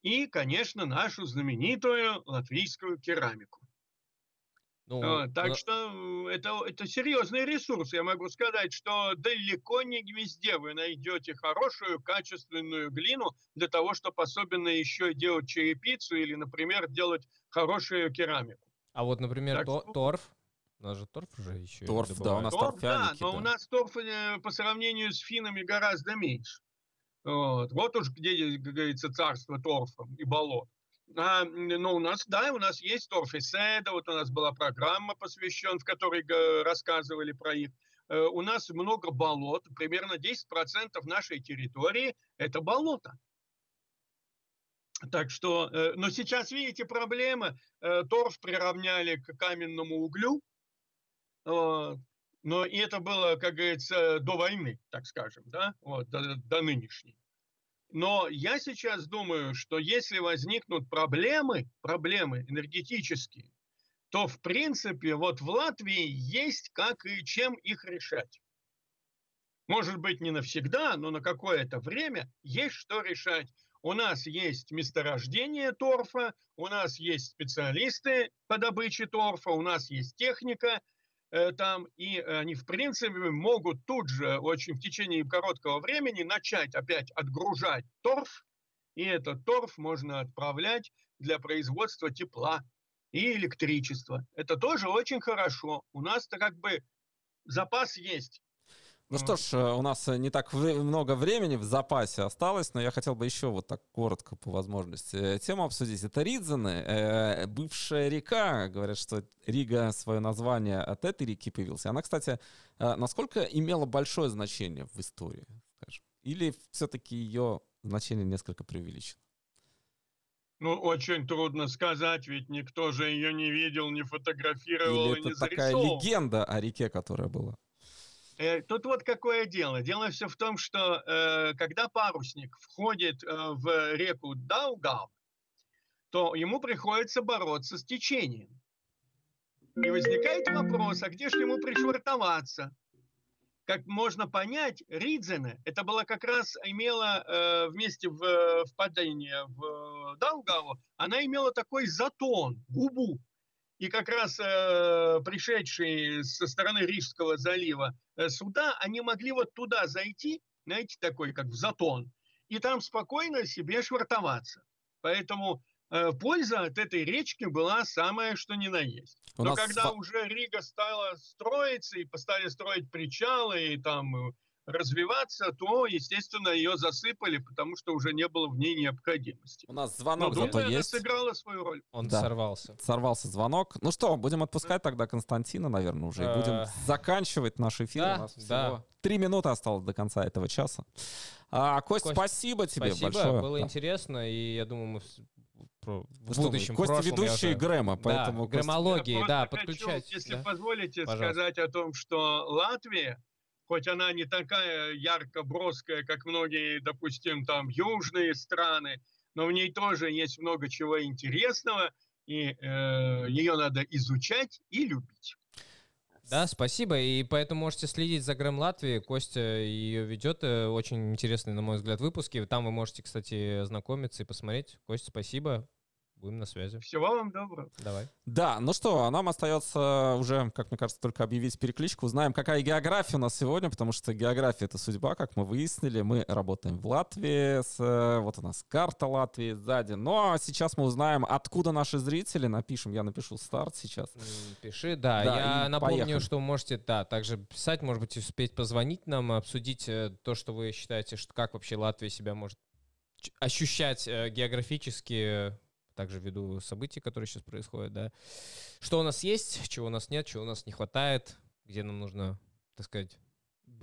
и, конечно, нашу знаменитую латвийскую керамику. Ну, так но... что это, это серьезный ресурс. Я могу сказать, что далеко не везде вы найдете хорошую, качественную глину для того, чтобы особенно еще делать черепицу или, например, делать хорошую керамику. А вот, например, то, что... торф. У нас же торф уже еще. Торф, да, у нас торф, да, но да. у нас торф э, по сравнению с финами гораздо меньше. Вот, вот уж где, как говорится, царство торфа и болот. А, ну, у нас, да, у нас есть Торфиседа, вот у нас была программа посвященная, в которой рассказывали про их. Э, у нас много болот, примерно 10% нашей территории – это болото. Так что, э, но сейчас, видите, проблема. Э, торф приравняли к каменному углю, но и это было, как говорится, до войны, так скажем, да, вот, до, до нынешней. Но я сейчас думаю, что если возникнут проблемы, проблемы энергетические, то в принципе вот в Латвии есть как и чем их решать. Может быть не навсегда, но на какое-то время есть что решать. У нас есть месторождение торфа, у нас есть специалисты по добыче торфа, у нас есть техника, там, и они, в принципе, могут тут же, очень в течение короткого времени, начать опять отгружать торф, и этот торф можно отправлять для производства тепла и электричества. Это тоже очень хорошо. У нас-то как бы запас есть. Ну что ж, э, у нас э, не так много времени в запасе осталось, но я хотел бы еще вот так коротко по возможности э, тему обсудить. Это Ридзены, бывшая река. Говорят, что Рига свое название от этой реки появился. Она, кстати, насколько имела большое значение в истории, скажем? Или все-таки ее значение несколько преувеличено? Ну, очень трудно сказать, ведь никто же ее не видел, не фотографировал Или и не это такая легенда о реке, которая была? Э, тут вот какое дело. Дело все в том, что э, когда парусник входит э, в реку Даугав, то ему приходится бороться с течением. И возникает вопрос, а где же ему пришвартоваться? Как можно понять, Ридзене, это было как раз имела э, вместе в э, впадение в Даугаву, она имела такой затон, губу, и как раз э, пришедшие со стороны Рижского залива э, суда, они могли вот туда зайти, знаете, такой, как в затон, и там спокойно себе швартоваться. Поэтому э, польза от этой речки была самая, что ни на есть. У Но когда с... уже Рига стала строиться, и стали строить причалы, и там э, развиваться, то, естественно, ее засыпали, потому что уже не было в ней необходимости. У нас звонок Но, думаю, есть. сыграла свою роль. Он да. сорвался. Сорвался звонок. Ну что, будем отпускать тогда Константина, наверное, уже. Э, будем заканчивать наш эфир. Да, У нас да. три минуты осталось до конца этого часа. А, Кость, Кость спасибо тебе спасибо, большое. было да. интересно, и я думаю, мы про, в будущем Костя ведущий уже... Грэма, поэтому... Да, граммологии, да, подключать. Хочу, если да? позволите, Пожалуйста. сказать о том, что Латвия хоть она не такая ярко-броская, как многие, допустим, там южные страны, но в ней тоже есть много чего интересного, и э, ее надо изучать и любить. Да, спасибо. И поэтому можете следить за Грэм Латвии. Костя ее ведет. Э, очень интересные, на мой взгляд, выпуски. Там вы можете, кстати, ознакомиться и посмотреть. Костя, спасибо. Будем на связи. Всего вам доброго. Давай. Да, ну что, нам остается уже, как мне кажется, только объявить перекличку. Узнаем, какая география у нас сегодня, потому что география — это судьба, как мы выяснили. Мы работаем в Латвии, с, э, вот у нас карта Латвии сзади. Но сейчас мы узнаем, откуда наши зрители. Напишем, я напишу старт сейчас. Пиши, да. да я напомню, поехали. что вы можете, да, также писать, может быть, успеть позвонить нам, обсудить э, то, что вы считаете, что как вообще Латвия себя может ощущать э, географически также ввиду событий, которые сейчас происходят, да. Что у нас есть, чего у нас нет, чего у нас не хватает, где нам нужно, так сказать,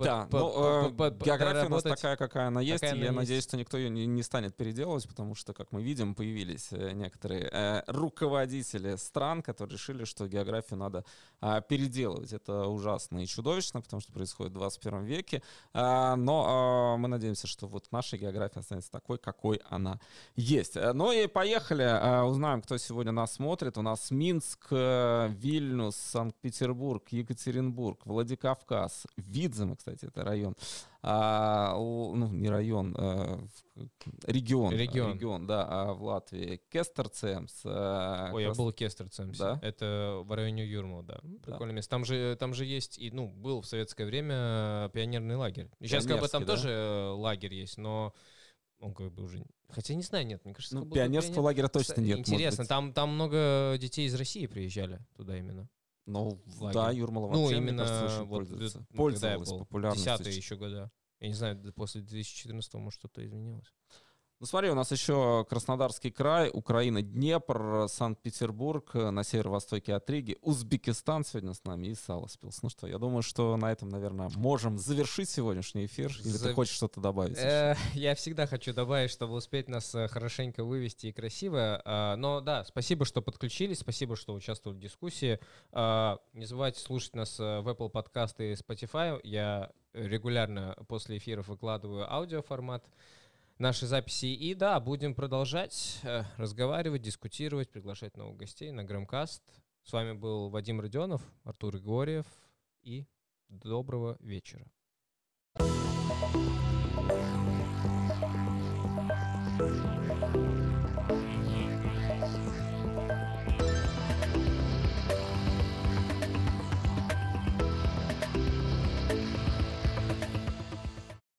да, но э, география у нас такая, какая она есть, и я надеюсь, что никто ее не, не станет переделывать, потому что, как мы видим, появились э, некоторые э, руководители стран, которые решили, что географию надо э, переделывать. Это ужасно и чудовищно, потому что происходит в 21 веке, э, но э, мы надеемся, что вот наша география останется такой, какой она есть. Ну и поехали, узнаем, кто сегодня нас смотрит. У нас Минск, Вильнюс, Санкт-Петербург, Екатеринбург, Владикавказ, Видзем, кстати, кстати, это район. А, ну, не район, а, регион. Регион. Регион, да, а в Латвии. Кестерцемс. А, Ой, крас... я был в Кестерцемсе. Да? Это в районе Юрмала, да. Прикольное да. место. Там же, там же есть, и, ну, был в советское время пионерный лагерь. Сейчас как бы там да? тоже э, лагерь есть, но он как бы уже... Хотя не знаю, нет, мне кажется... Ну, пионерского пионер... лагеря точно нет. Интересно, там, там много детей из России приезжали туда именно. Ну, лагерь. да, Юрмала вообще, ну, именно, мне кажется, вот, пользуется. Пользовалась популярностью. Десятые еще года. Я не знаю, после 2014 может что-то изменилось. Ну смотри, у нас еще Краснодарский край, Украина, Днепр, Санкт-Петербург, на северо-востоке от Риги, Узбекистан сегодня с нами и Саласпилс. Ну что, я думаю, что на этом, наверное, можем завершить сегодняшний эфир. Или За... ты хочешь что-то добавить? Э, *laughs* я всегда хочу добавить, чтобы успеть нас э, хорошенько вывести и красиво. А, но да, спасибо, что подключились, спасибо, что участвовали в дискуссии. А, не забывайте слушать нас э, в Apple подкасты и Spotify. Я регулярно после эфиров выкладываю аудиоформат наши записи. И да, будем продолжать э, разговаривать, дискутировать, приглашать новых гостей на Грамкаст. С вами был Вадим Родионов, Артур Егорьев и доброго вечера. thank you